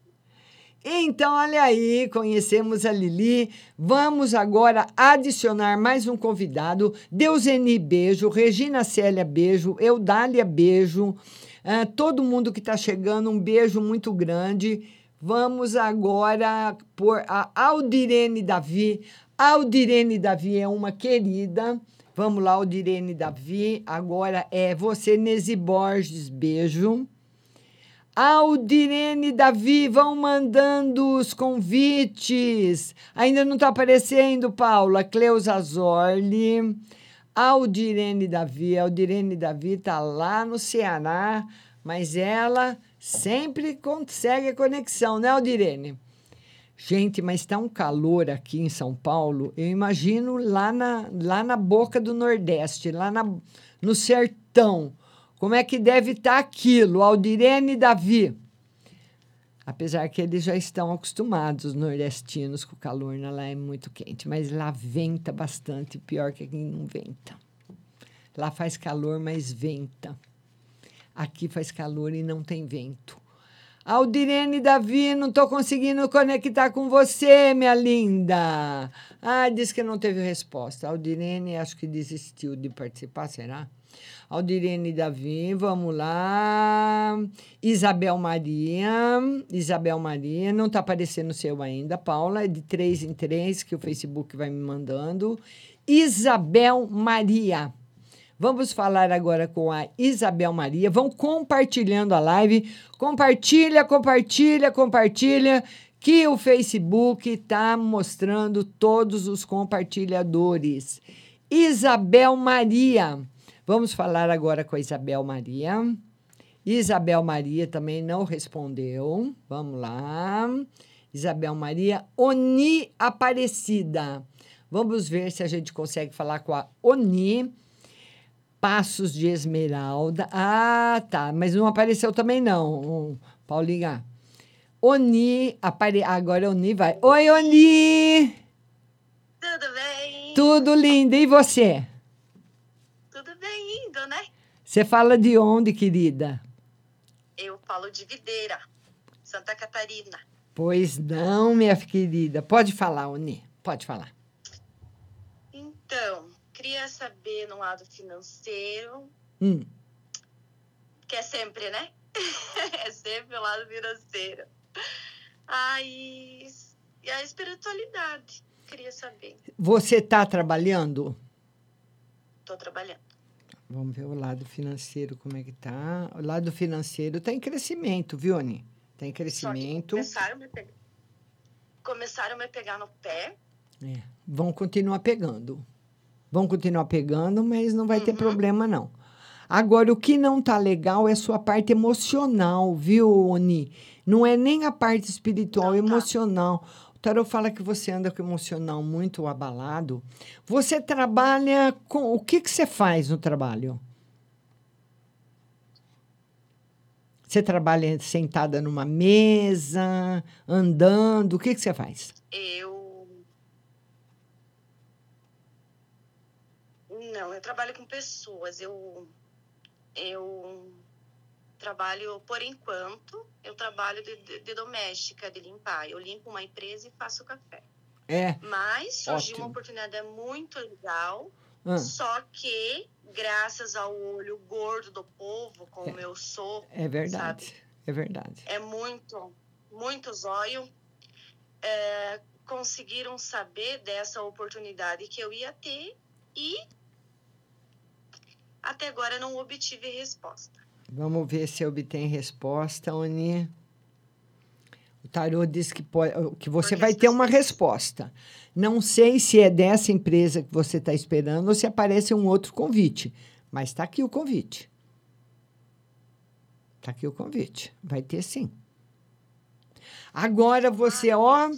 Então, olha aí, conhecemos a Lili. Vamos agora adicionar mais um convidado. Deuseni, beijo. Regina Célia, beijo. Eudália, beijo. Ah, todo mundo que está chegando, um beijo muito grande. Vamos agora por a Aldirene Davi. Aldirene Davi é uma querida. Vamos lá, Aldirene Davi. Agora é você, Nesi Borges, beijo. Aldirene Davi, vão mandando os convites. Ainda não está aparecendo, Paula. Cleusa Zorli. Aldirene Davi. Aldirene Davi está lá no Ceará, mas ela sempre consegue a conexão, né, Aldirene? Gente, mas está um calor aqui em São Paulo. Eu imagino lá na, lá na boca do Nordeste, lá na, no sertão. Como é que deve estar aquilo, Aldirene e Davi? Apesar que eles já estão acostumados, os nordestinos, com o calor né? lá é muito quente. Mas lá venta bastante, pior que aqui não venta. Lá faz calor, mas venta. Aqui faz calor e não tem vento. Aldirene Davi, não estou conseguindo conectar com você, minha linda. Ah, disse que não teve resposta. Aldirene, acho que desistiu de participar, será? Aldirene Davi, vamos lá. Isabel Maria. Isabel Maria, não está aparecendo o seu ainda. Paula, é de três em três que o Facebook vai me mandando. Isabel Maria. Vamos falar agora com a Isabel Maria. Vão compartilhando a live. Compartilha, compartilha, compartilha. Que o Facebook está mostrando todos os compartilhadores. Isabel Maria. Vamos falar agora com a Isabel Maria. Isabel Maria também não respondeu. Vamos lá. Isabel Maria. Oni Aparecida. Vamos ver se a gente consegue falar com a Oni. Passos de Esmeralda. Ah, tá. Mas não apareceu também, não, um, Paulinha. Oni, apare... agora Oni vai. Oi, Oni! Tudo bem? Tudo lindo. E você? Tudo bem indo, né? Você fala de onde, querida? Eu falo de Videira, Santa Catarina. Pois não, minha querida. Pode falar, Oni. Pode falar. Então, queria saber no lado financeiro, Hum. que é sempre, né? é sempre o lado financeiro. Aí, e a espiritualidade, queria saber. Você está trabalhando? Tô trabalhando. Vamos ver o lado financeiro, como é que tá. O lado financeiro está em crescimento, viu, Oni? Está em crescimento. começaram a me pegar, começaram a me pegar no pé. É, vão continuar pegando. Vão continuar pegando, mas não vai ter problema, não. Agora, o que não tá legal é a sua parte emocional, viu, Oni? Não é nem a parte espiritual, emocional. O tarot fala que você anda com o emocional muito abalado. Você trabalha com. O que, que você faz no trabalho? Você trabalha sentada numa mesa, andando? O que, que você faz? Eu. Não, eu trabalho com pessoas. Eu. Eu trabalho, por enquanto, eu trabalho de, de- de doméstica, de limpar. Eu limpo uma empresa e faço café. É. Mas surgiu Ótimo. uma oportunidade muito legal. Ah. Só que, graças ao olho gordo do povo, como eu sou, É verdade. sabe? É verdade. é muito, muito zóio, é, conseguiram saber dessa oportunidade que eu ia ter e até agora não obtive resposta. Vamos ver se obtém resposta, Oni. O tarô diz que, pode, que você vai ter uma resposta. Não sei se é dessa empresa que você está esperando ou se aparece um outro convite. Mas está aqui o convite. Está aqui o convite. Vai ter sim. Agora você, ó.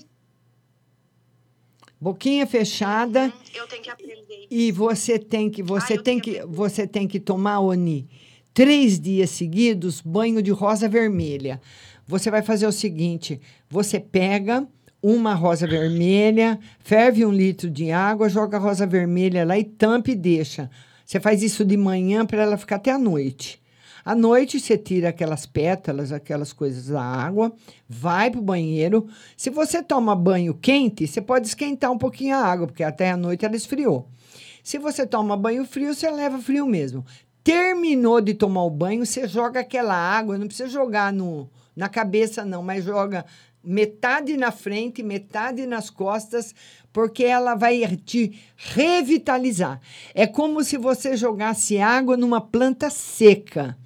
Boquinha fechada. Eu tenho que aprender. E você tem que você tem que você tem que tomar Oni três dias seguidos banho de rosa vermelha. Você vai fazer o seguinte: você pega uma rosa vermelha, ferve um litro de água, joga a rosa vermelha lá e tampa e deixa. Você faz isso de manhã para ela ficar até a noite. À noite você tira aquelas pétalas, aquelas coisas da água, vai pro banheiro. Se você toma banho quente, você pode esquentar um pouquinho a água, porque até a noite ela esfriou. Se você toma banho frio, você leva frio mesmo. Terminou de tomar o banho, você joga aquela água, não precisa jogar no, na cabeça, não, mas joga metade na frente, metade nas costas, porque ela vai te revitalizar. É como se você jogasse água numa planta seca.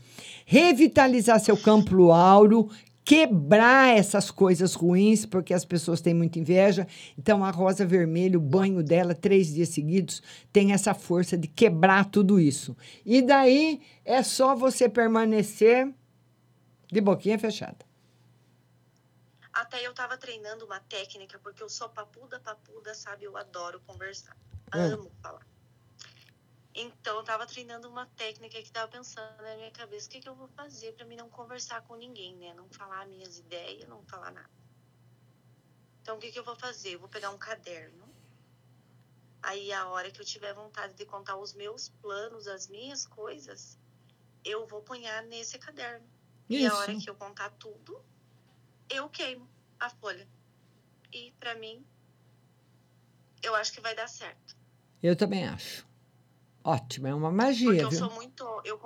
Revitalizar seu campo áureo, quebrar essas coisas ruins, porque as pessoas têm muita inveja. Então, a rosa vermelha, o banho dela, três dias seguidos, tem essa força de quebrar tudo isso. E daí é só você permanecer de boquinha fechada. Até eu tava treinando uma técnica, porque eu sou papuda, papuda, sabe? Eu adoro conversar. Hum. Amo falar. Então, eu tava treinando uma técnica que tava pensando na minha cabeça, o que, que eu vou fazer para mim não conversar com ninguém, né? Não falar minhas ideias, não falar nada. Então, o que, que eu vou fazer? Eu vou pegar um caderno. Aí, a hora que eu tiver vontade de contar os meus planos, as minhas coisas, eu vou punhar nesse caderno. E a Isso. hora que eu contar tudo, eu queimo a folha. E pra mim, eu acho que vai dar certo. Eu também acho. Ótimo, é uma magia, Porque eu viu? sou muito. Eu,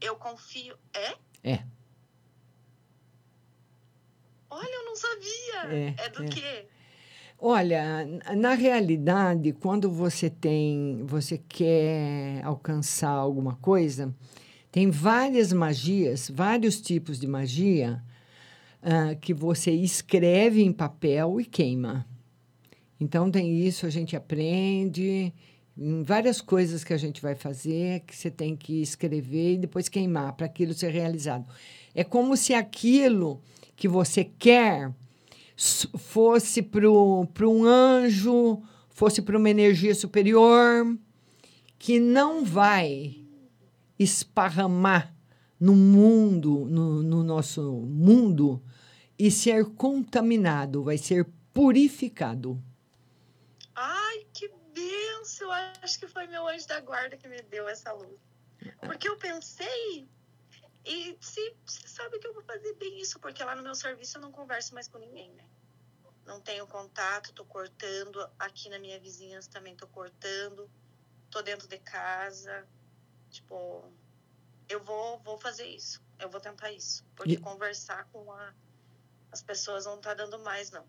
eu confio. É? É. Olha, eu não sabia. É, É, do é. quê? Olha, na realidade, quando você tem, você quer alcançar alguma coisa, tem várias magias, vários tipos de magia ah, que você escreve em papel e queima. Então tem isso, a gente aprende em várias coisas que a gente vai fazer, que você tem que escrever e depois queimar para aquilo ser realizado. É como se aquilo que você quer fosse para um anjo, fosse para uma energia superior, que não vai esparramar no mundo, no, no nosso mundo, e ser contaminado, vai ser purificado. Benção! Eu acho que foi meu anjo da guarda que me deu essa luz. Porque eu pensei. E se você sabe que eu vou fazer bem isso, porque lá no meu serviço eu não converso mais com ninguém, né? Não tenho contato, tô cortando. Aqui na minha vizinhança também tô cortando. Tô dentro de casa. Tipo, eu vou, vou fazer isso. Eu vou tentar isso. Porque E- conversar com a- as pessoas não tá dando mais, não.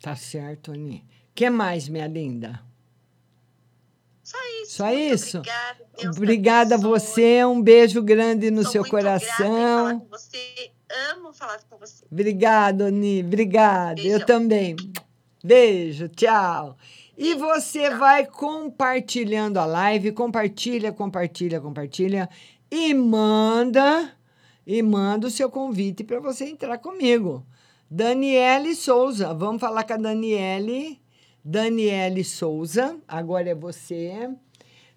Tá certo, Ani. que mais, minha linda? Só isso. Só muito isso? Obrigada. Deus Obrigada a você, um beijo grande no seu grata coração. com você. Amo falar com você. Obrigada, Oni. Obrigada. Eu também. Beijo, tchau. E você vai compartilhando a live, compartilha, compartilha, compartilha e manda e manda o seu convite para você entrar comigo. Daniele Souza, vamos falar com a Daniele. Daniele Souza, agora é você.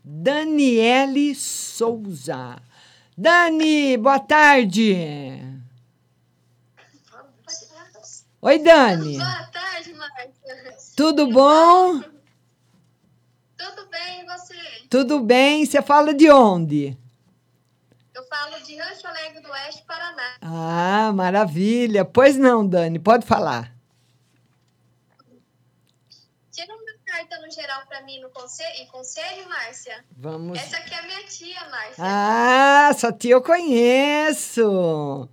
Daniele Souza. Dani, boa tarde. Oi, Dani. Boa tarde, Márcia. Tudo bom? Tudo bem, e você? Tudo bem? Você fala de onde? Eu falo de Rancho Alegre do Oeste, Paraná. Ah, maravilha. Pois não, Dani, pode falar. Tira uma carta pra mim no conselho, em conselho, Márcia. Vamos. Essa aqui é a minha tia, Márcia. Ah, sua tia eu conheço.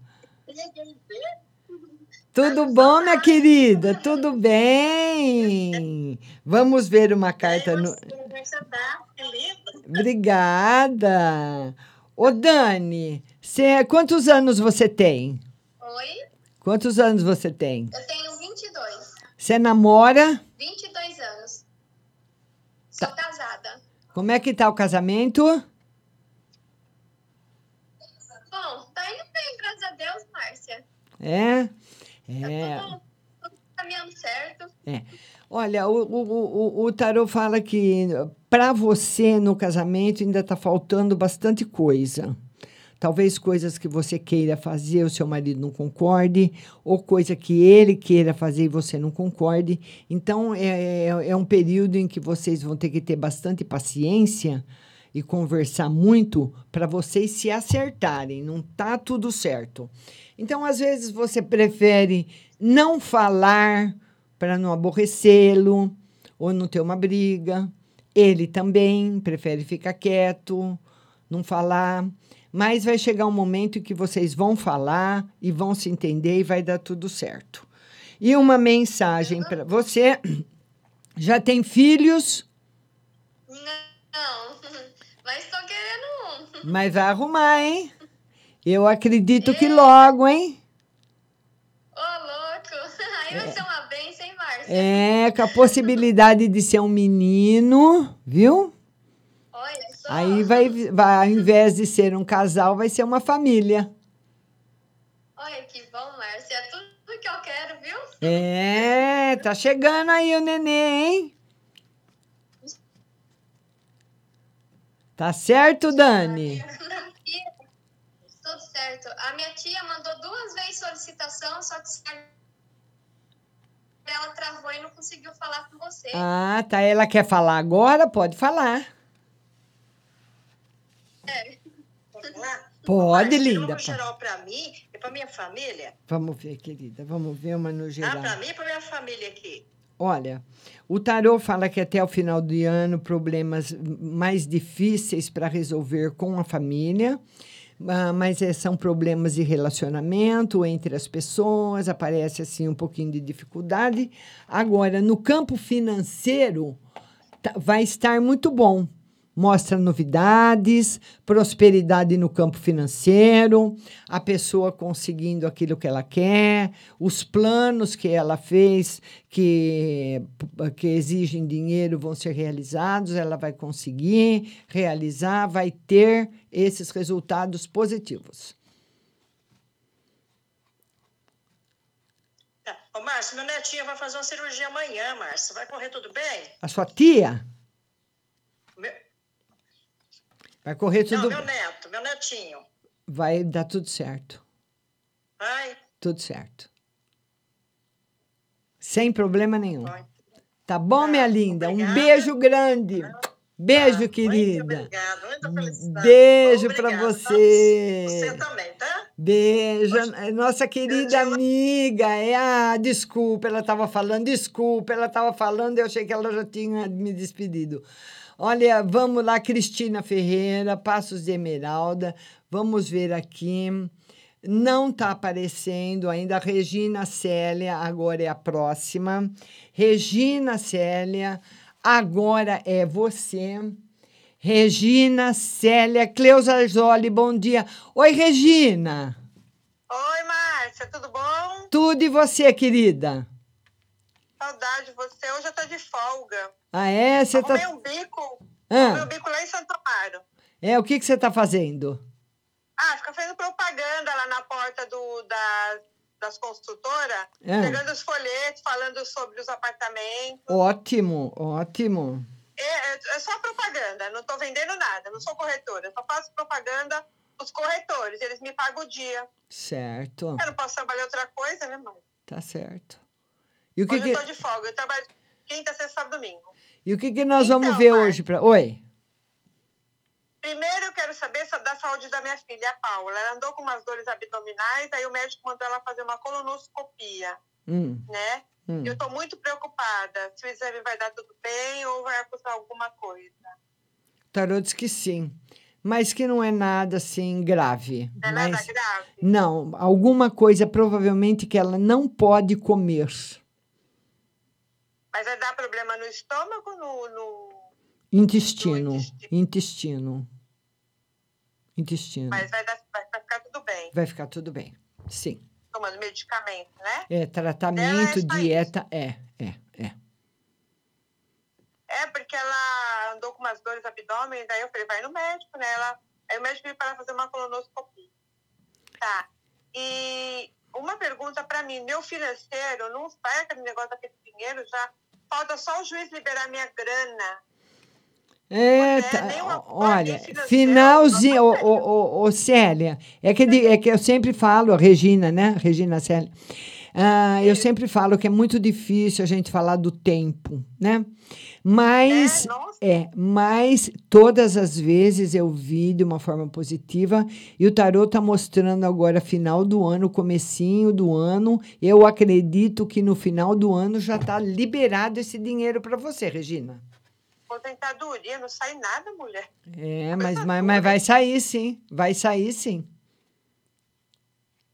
Tudo bom, minha querida? Tudo bem? Vamos ver uma carta no. Obrigada. Ô, Dani, cê, quantos anos você tem? Oi? Quantos anos você tem? Eu tenho 22. Você namora? 22 anos. Sou casada. Como é que tá o casamento? Bom, tá indo bem, graças a Deus, Márcia. É? É. Tudo, tudo caminhando certo. É. Olha, o, o, o, o tarô fala que para você no casamento ainda está faltando bastante coisa. Talvez coisas que você queira fazer, o seu marido não concorde, ou coisa que ele queira fazer e você não concorde. Então, é, é, é um período em que vocês vão ter que ter bastante paciência e conversar muito para vocês se acertarem. Não tá tudo certo. Então, às vezes, você prefere não falar para não aborrecê-lo ou não ter uma briga. Ele também prefere ficar quieto, não falar. Mas vai chegar um momento em que vocês vão falar e vão se entender e vai dar tudo certo. E uma mensagem para você. Já tem filhos, Não, mas tô querendo um. mas vai arrumar, hein? Eu acredito que logo, hein? Ô, louco. Aí vai ser uma benção, hein, Márcia? É, com a possibilidade de ser um menino, viu? Aí vai, vai, ao invés de ser um casal, vai ser uma família. Olha que bom, Márcia. É tudo que eu quero, viu? É, tá chegando aí o nenê, hein? Tá certo, Dani? Tudo certo. A minha tia mandou duas vezes solicitação, só que ela travou e não conseguiu falar com você. Ah, tá. Ela quer falar agora? Pode falar. É. Pode, Tira linda. pode. geral pra mim e pra minha família. Vamos ver, querida. Vamos ver uma no Ah, geral. pra mim e pra minha família aqui. Olha, o tarô fala que até o final do ano problemas mais difíceis para resolver com a família, ah, mas eh, são problemas de relacionamento entre as pessoas, aparece assim um pouquinho de dificuldade. Agora, no campo financeiro, tá- vai estar muito bom. Mostra novidades, prosperidade no campo financeiro, a pessoa conseguindo aquilo que ela quer, os planos que ela fez que, que exigem dinheiro vão ser realizados, ela vai conseguir realizar, vai ter esses resultados positivos. Ô, Márcio, meu netinho vai fazer uma cirurgia amanhã, Márcio. Vai correr tudo bem? A sua tia Meu- vai correr Não, tudo meu neto, meu netinho. vai dar tudo certo. Vai. Tudo certo. Sem problema nenhum. Tá bom, minha linda? Um beijo grande. Beijo, querida. Beijo para você. Você também, tá? Beijo. Nossa querida amiga. É, ah, desculpa, ela estava falando, desculpa, ela estava falando, eu achei que ela já tinha me despedido. Olha, vamos lá, Cristina Ferreira, Passos de Esmeralda. Vamos ver aqui. Não está aparecendo ainda. Regina Célia, agora é a próxima. Regina Célia, agora é você. Regina Célia, Cleusa Arzoli, bom dia. Oi, Regina. Oi, Márcia, tudo bom? Tudo e você, querida? Saudade de você. Hoje eu tô de folga. Ah, é? Você Arrumei tá... um bico. Ah. Arrumei um bico lá em Santo Amaro. É, o que, que você está fazendo? Ah, fica fazendo propaganda lá na porta do, da, das construtoras, É. pegando os folhetos, falando sobre os apartamentos. Ótimo, ótimo. É, é- é só propaganda, não estou vendendo nada, não sou corretora, só faço propaganda os corretores, eles me pagam o dia. Certo. Eu não posso trabalhar outra coisa, né, mãe? Tá certo. E o que, Hoje que, eu estou de folga, eu trabalho quinta, sexta, sábado, domingo. E o que, que nós vamos Então, ver Márcia. hoje? Pra... Oi. Primeiro eu quero saber sa- da saúde da minha filha, a Paula. Ela andou com umas dores abdominais, aí o médico mandou ela fazer uma colonoscopia, Hum, né? hum. Eu estou muito preocupada se o exame vai dar tudo bem ou vai acusar alguma coisa. O tarô diz que sim. Mas que não é nada assim grave. Não é mas... nada grave? Não, alguma coisa provavelmente que ela não pode comer. Mas vai dar problema no estômago, no, no... Intestino. Intestino. Intestino. mas vai, dar, vai ficar tudo bem. Vai ficar tudo bem. Sim. Tomando medicamento, né? É tratamento, é dieta, é, é, é. É, porque ela andou com umas dores no abdômen, daí eu falei, vai no médico, né? Ela, aí o médico veio para fazer uma colonoscopia. Tá. E uma pergunta para mim, meu financeiro, não sai aquele negócio daquele dinheiro já? Falta só o juiz liberar minha grana. É, tá, olha, finalzinho, ô, ô, ô, ô, Célia, é que, é que eu sempre falo, a Regina, né? Regina Célia. Ah, eu sempre falo que é muito difícil a gente falar do tempo, né? Mas, é, mas todas as vezes eu vi de uma forma positiva e o tarô está mostrando agora final do ano, comecinho do ano. Eu acredito que no final do ano já está liberado esse dinheiro para você, Regina. Aposentadoria, não sai nada, mulher. É, mas, mas, mas vai sair sim. Vai sair sim.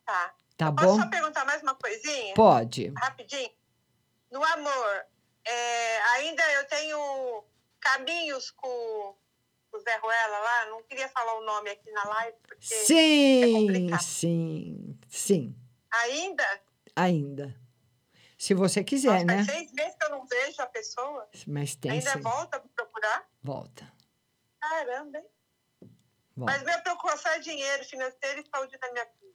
Tá. Tá Posso bom? só perguntar mais uma coisinha? Pode. Rapidinho. No amor, é, ainda eu tenho caminhos com o Zé Ruela lá, não queria falar o nome aqui na live, porque é Sim, complicado. sim, sim. Ainda? Ainda. Se você quiser, né? Faz seis meses que eu não vejo a pessoa. Mas tem Ainda volta para procurar? Volta. Caramba, hein? volta. Mas minha preocupação é dinheiro financeiro e saúde da minha filha.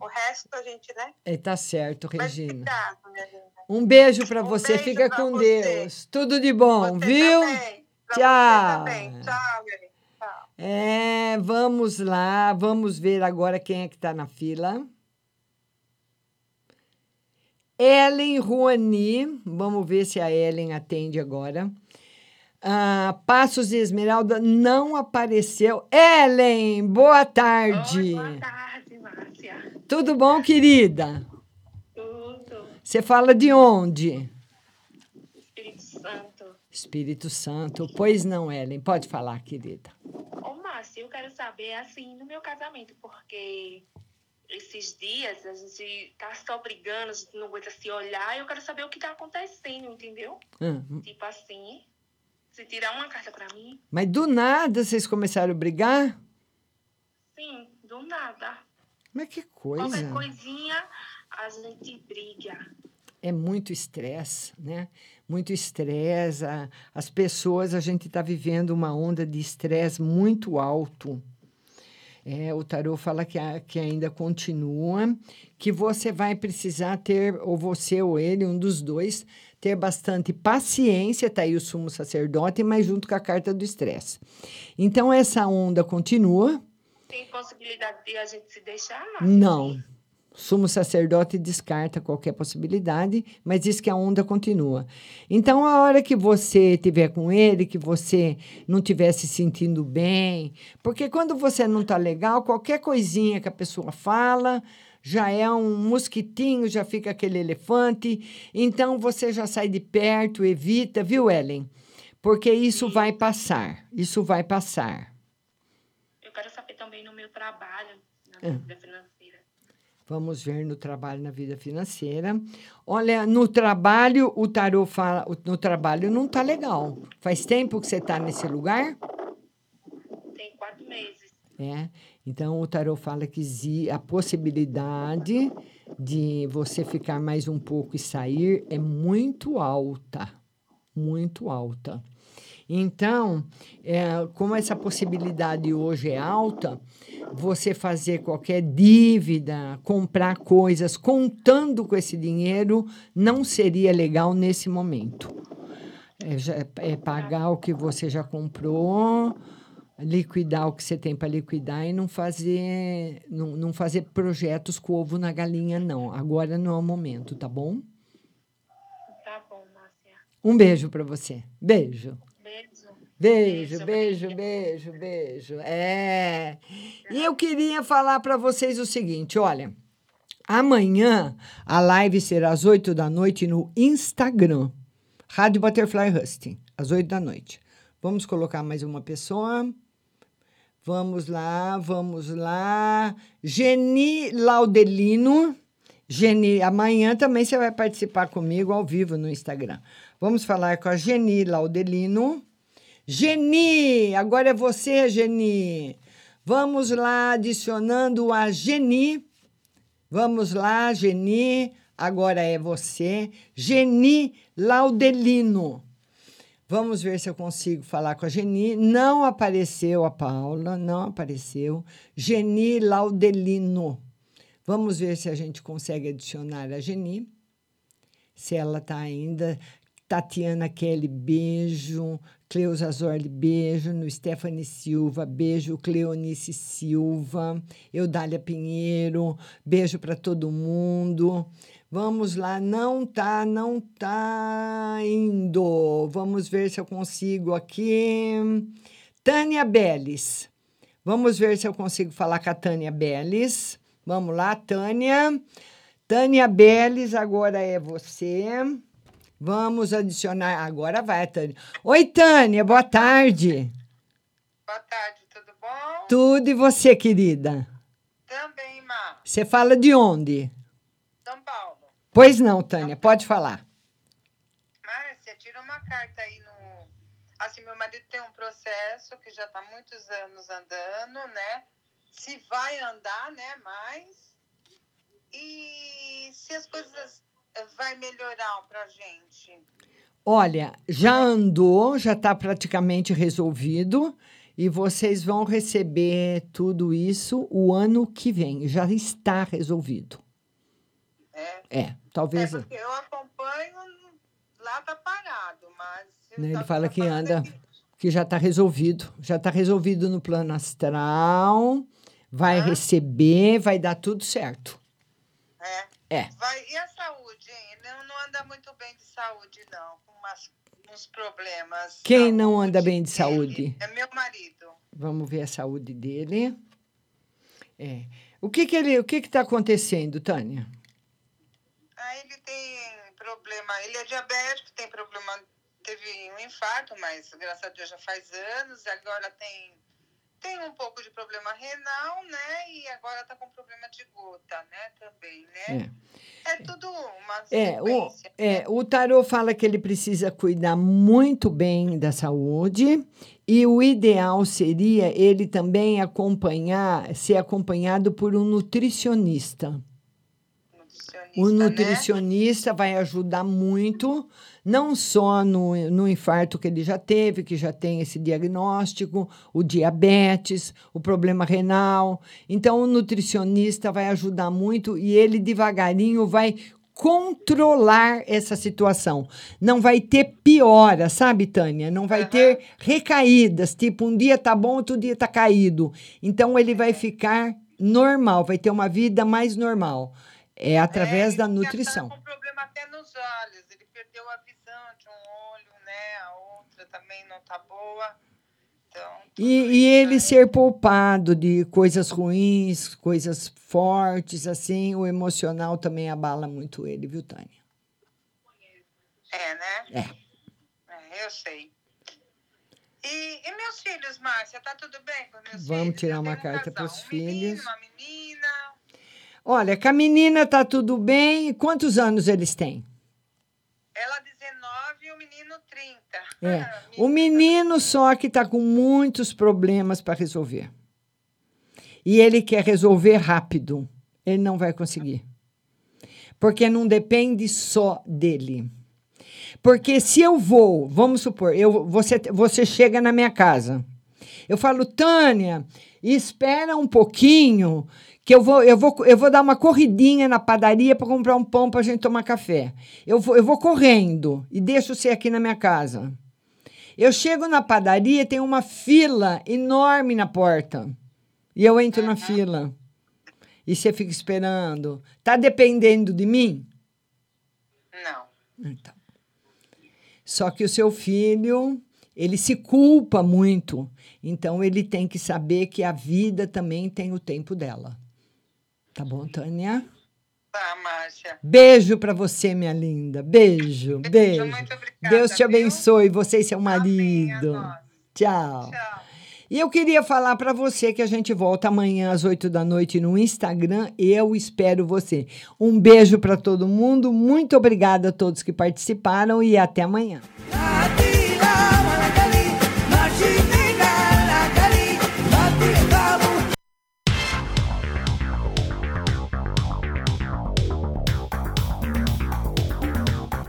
O resto a gente, né? É, tá certo, Mas Regina. obrigada, minha linda. Um beijo para você. beijo Fica com você. Deus. Tudo de bom, viu? também. Você Tchau. também. Tchau, minha. Tchau. É, vamos lá, vamos ver agora quem é que está na fila. Ellen Ruani, vamos ver se a Ellen atende agora. Ah, Passos de Esmeralda não apareceu. Ellen, boa tarde. Boa tarde. Tudo bom, querida? Tudo. Você fala de onde? Espírito Santo. Espírito Santo. Pois não, Ellen, pode falar, querida. Ô, Márcia, eu quero saber, assim, no meu casamento, porque esses dias a gente tá só brigando, a gente não aguenta se olhar, eu quero saber o que tá acontecendo, entendeu? Ah, Tipo assim, se tirar uma carta pra mim, mas do nada vocês começaram a brigar? sim, do nada. Mas que Qualquer coisa. coisinha, a gente briga. é muito estresse, né? Muito estresse. As pessoas, a gente está vivendo uma onda de estresse muito alto. É, o tarô fala que, a- que ainda continua, que você vai precisar ter, ou você ou ele, um dos dois, ter bastante paciência, tá aí o sumo sacerdote, mas junto com a carta do estresse. Então, essa onda continua, Tem possibilidade de a gente se deixar? não. Sumo sacerdote descarta qualquer possibilidade, mas diz que a onda continua. Então, a hora que você estiver com ele, que você não estiver se sentindo bem, porque quando você não está legal, qualquer coisinha que a pessoa fala já é um mosquitinho, já fica aquele elefante. Então, você já sai de perto, evita, viu, Ellen? Porque isso vai passar. Isso vai passar. Também no meu trabalho, na Ah. vida financeira. Vamos ver no trabalho, na vida financeira. Olha, no trabalho, o tarô fala, no trabalho não tá legal. Faz tempo que você está nesse lugar? Tem quatro meses. É. Então, o tarô fala que a possibilidade de você ficar mais um pouco e sair é muito alta. Muito alta. Então, é, como essa possibilidade hoje é alta, você fazer qualquer dívida, comprar coisas contando com esse dinheiro, não seria legal nesse momento. É, já- é pagar o que você já comprou, liquidar o que você tem para liquidar e não fazer, não, não fazer projetos com ovo na galinha, não. Agora não é o momento, tá bom? Tá bom, Márcia. Um beijo para você. Beijo. Beijo. Beijo, beijo, beijo. É. E eu queria falar para vocês o seguinte: olha, amanhã a live será às 8 da noite no Instagram, Rádio Butterfly Husting, às 8 da noite. Vamos colocar mais uma pessoa. Vamos lá, vamos lá. Geni Laudelino. Geni, amanhã também você vai participar comigo ao vivo no Instagram. Vamos falar com a Geni Laudelino. Geni, agora é você, Geni. Vamos lá, adicionando a Geni. Vamos lá, Geni. Agora é você, Geni Laudelino. Vamos ver se eu consigo falar com a Geni. Não apareceu a Paula, não apareceu. Geni Laudelino. Vamos ver se a gente consegue adicionar a Geni. Se ela está ainda. Tatiana Kelly, beijo. Cleusa Zorli, beijo. No Stephanie Silva, beijo. Cleonice Silva. Eudália Pinheiro, beijo para todo mundo. Vamos lá, não tá, não tá indo. Vamos ver se eu consigo aqui. Tânia Beles. Vamos ver se eu consigo falar com a Tânia Beles. Vamos lá, Tânia. Tânia Beles, agora é você. Vamos adicionar. Agora vai, Tânia. Oi, Tânia, boa tarde. Boa tarde, tudo bom? Tudo e você, querida? Também, Má. Você fala de onde? São Paulo. Pois não, Tânia, pode falar. Márcia, tira uma carta aí no. Assim, meu marido tem um processo que já está muitos anos andando, né? Se vai andar, né? Mais. E se as coisas vai melhorar pra gente. Olha, já andou, já está praticamente resolvido e vocês vão receber tudo isso o ano que vem. Já está resolvido. É, talvez. Porque eu acompanho, lá tá parado, mas. né, Ele fala que anda, que já está resolvido. Já está resolvido no plano astral. Vai receber, vai dar tudo certo. É. Vai, e a saúde, hein? Ele não, não anda muito bem de saúde, não. Com umas, uns problemas. Quem não anda bem de saúde? É meu marido. Vamos ver a saúde dele. É. O que que ele, o que que está acontecendo, Tânia? Aí ele tem problema, ele é diabético, tem problema, teve um infarto, mas graças a Deus já faz anos, agora tem, tem um pouco de problema renal, né? E agora tá com problema de gota, né? Também, né? É, tudo uma É, o, sequência. é, o tarô fala que ele precisa cuidar muito bem da saúde e o ideal seria ele também acompanhar, ser acompanhado por um nutricionista. O nutricionista vai ajudar muito, não só no, no infarto que ele já teve, que já tem esse diagnóstico, o diabetes, o problema renal. Então, o nutricionista vai ajudar muito e ele devagarinho vai controlar essa situação. Não vai ter piora, sabe, Tânia? Não vai ter recaídas, tipo, um dia tá bom, outro dia tá caído. Então, ele vai ficar normal, vai ter uma vida mais normal. É através da nutrição. com problema até nos olhos. Ele perdeu a visão de um olho, né? A outra também não tá boa. Então, E, e ele ser poupado de coisas ruins, coisas fortes, assim, o emocional também abala muito ele, viu, Tânia? é, né? É. É, eu sei. E, e meus filhos, Márcia, tá tudo bem com meus Vamos filhos? tirar uma um carta para os um menino, filhos. uma menina. Olha, com a menina tá tudo bem. Quantos anos eles têm? Ela 19 e o menino 30. É. O menino só que está com muitos problemas para resolver. E ele quer resolver rápido. Ele não vai conseguir. Porque não depende só dele. Porque se eu vou, vamos supor, eu, você, você chega na minha casa. Eu falo, Tânia, espera um pouquinho, que eu vou, eu vou, eu vou dar uma corridinha na padaria para comprar um pão para a gente tomar café. Eu vou, eu vou correndo e deixo você aqui na minha casa. Eu chego na padaria, tem uma fila enorme na porta. E eu entro na fila. E você fica esperando. Tá dependendo de mim? Não. Então. Só que o seu filho, ele se culpa muito. Então ele tem que saber que a vida também tem o tempo dela. Tá bom, Tânia? Tá, Márcia. Beijo para você, minha linda. Beijo, beijo. Deus te abençoe, você e seu marido. Tchau. E eu queria falar para você que a gente volta amanhã às 8 da noite no Instagram. Eu espero você. Um beijo para todo mundo. Muito obrigada a todos que participaram e até amanhã.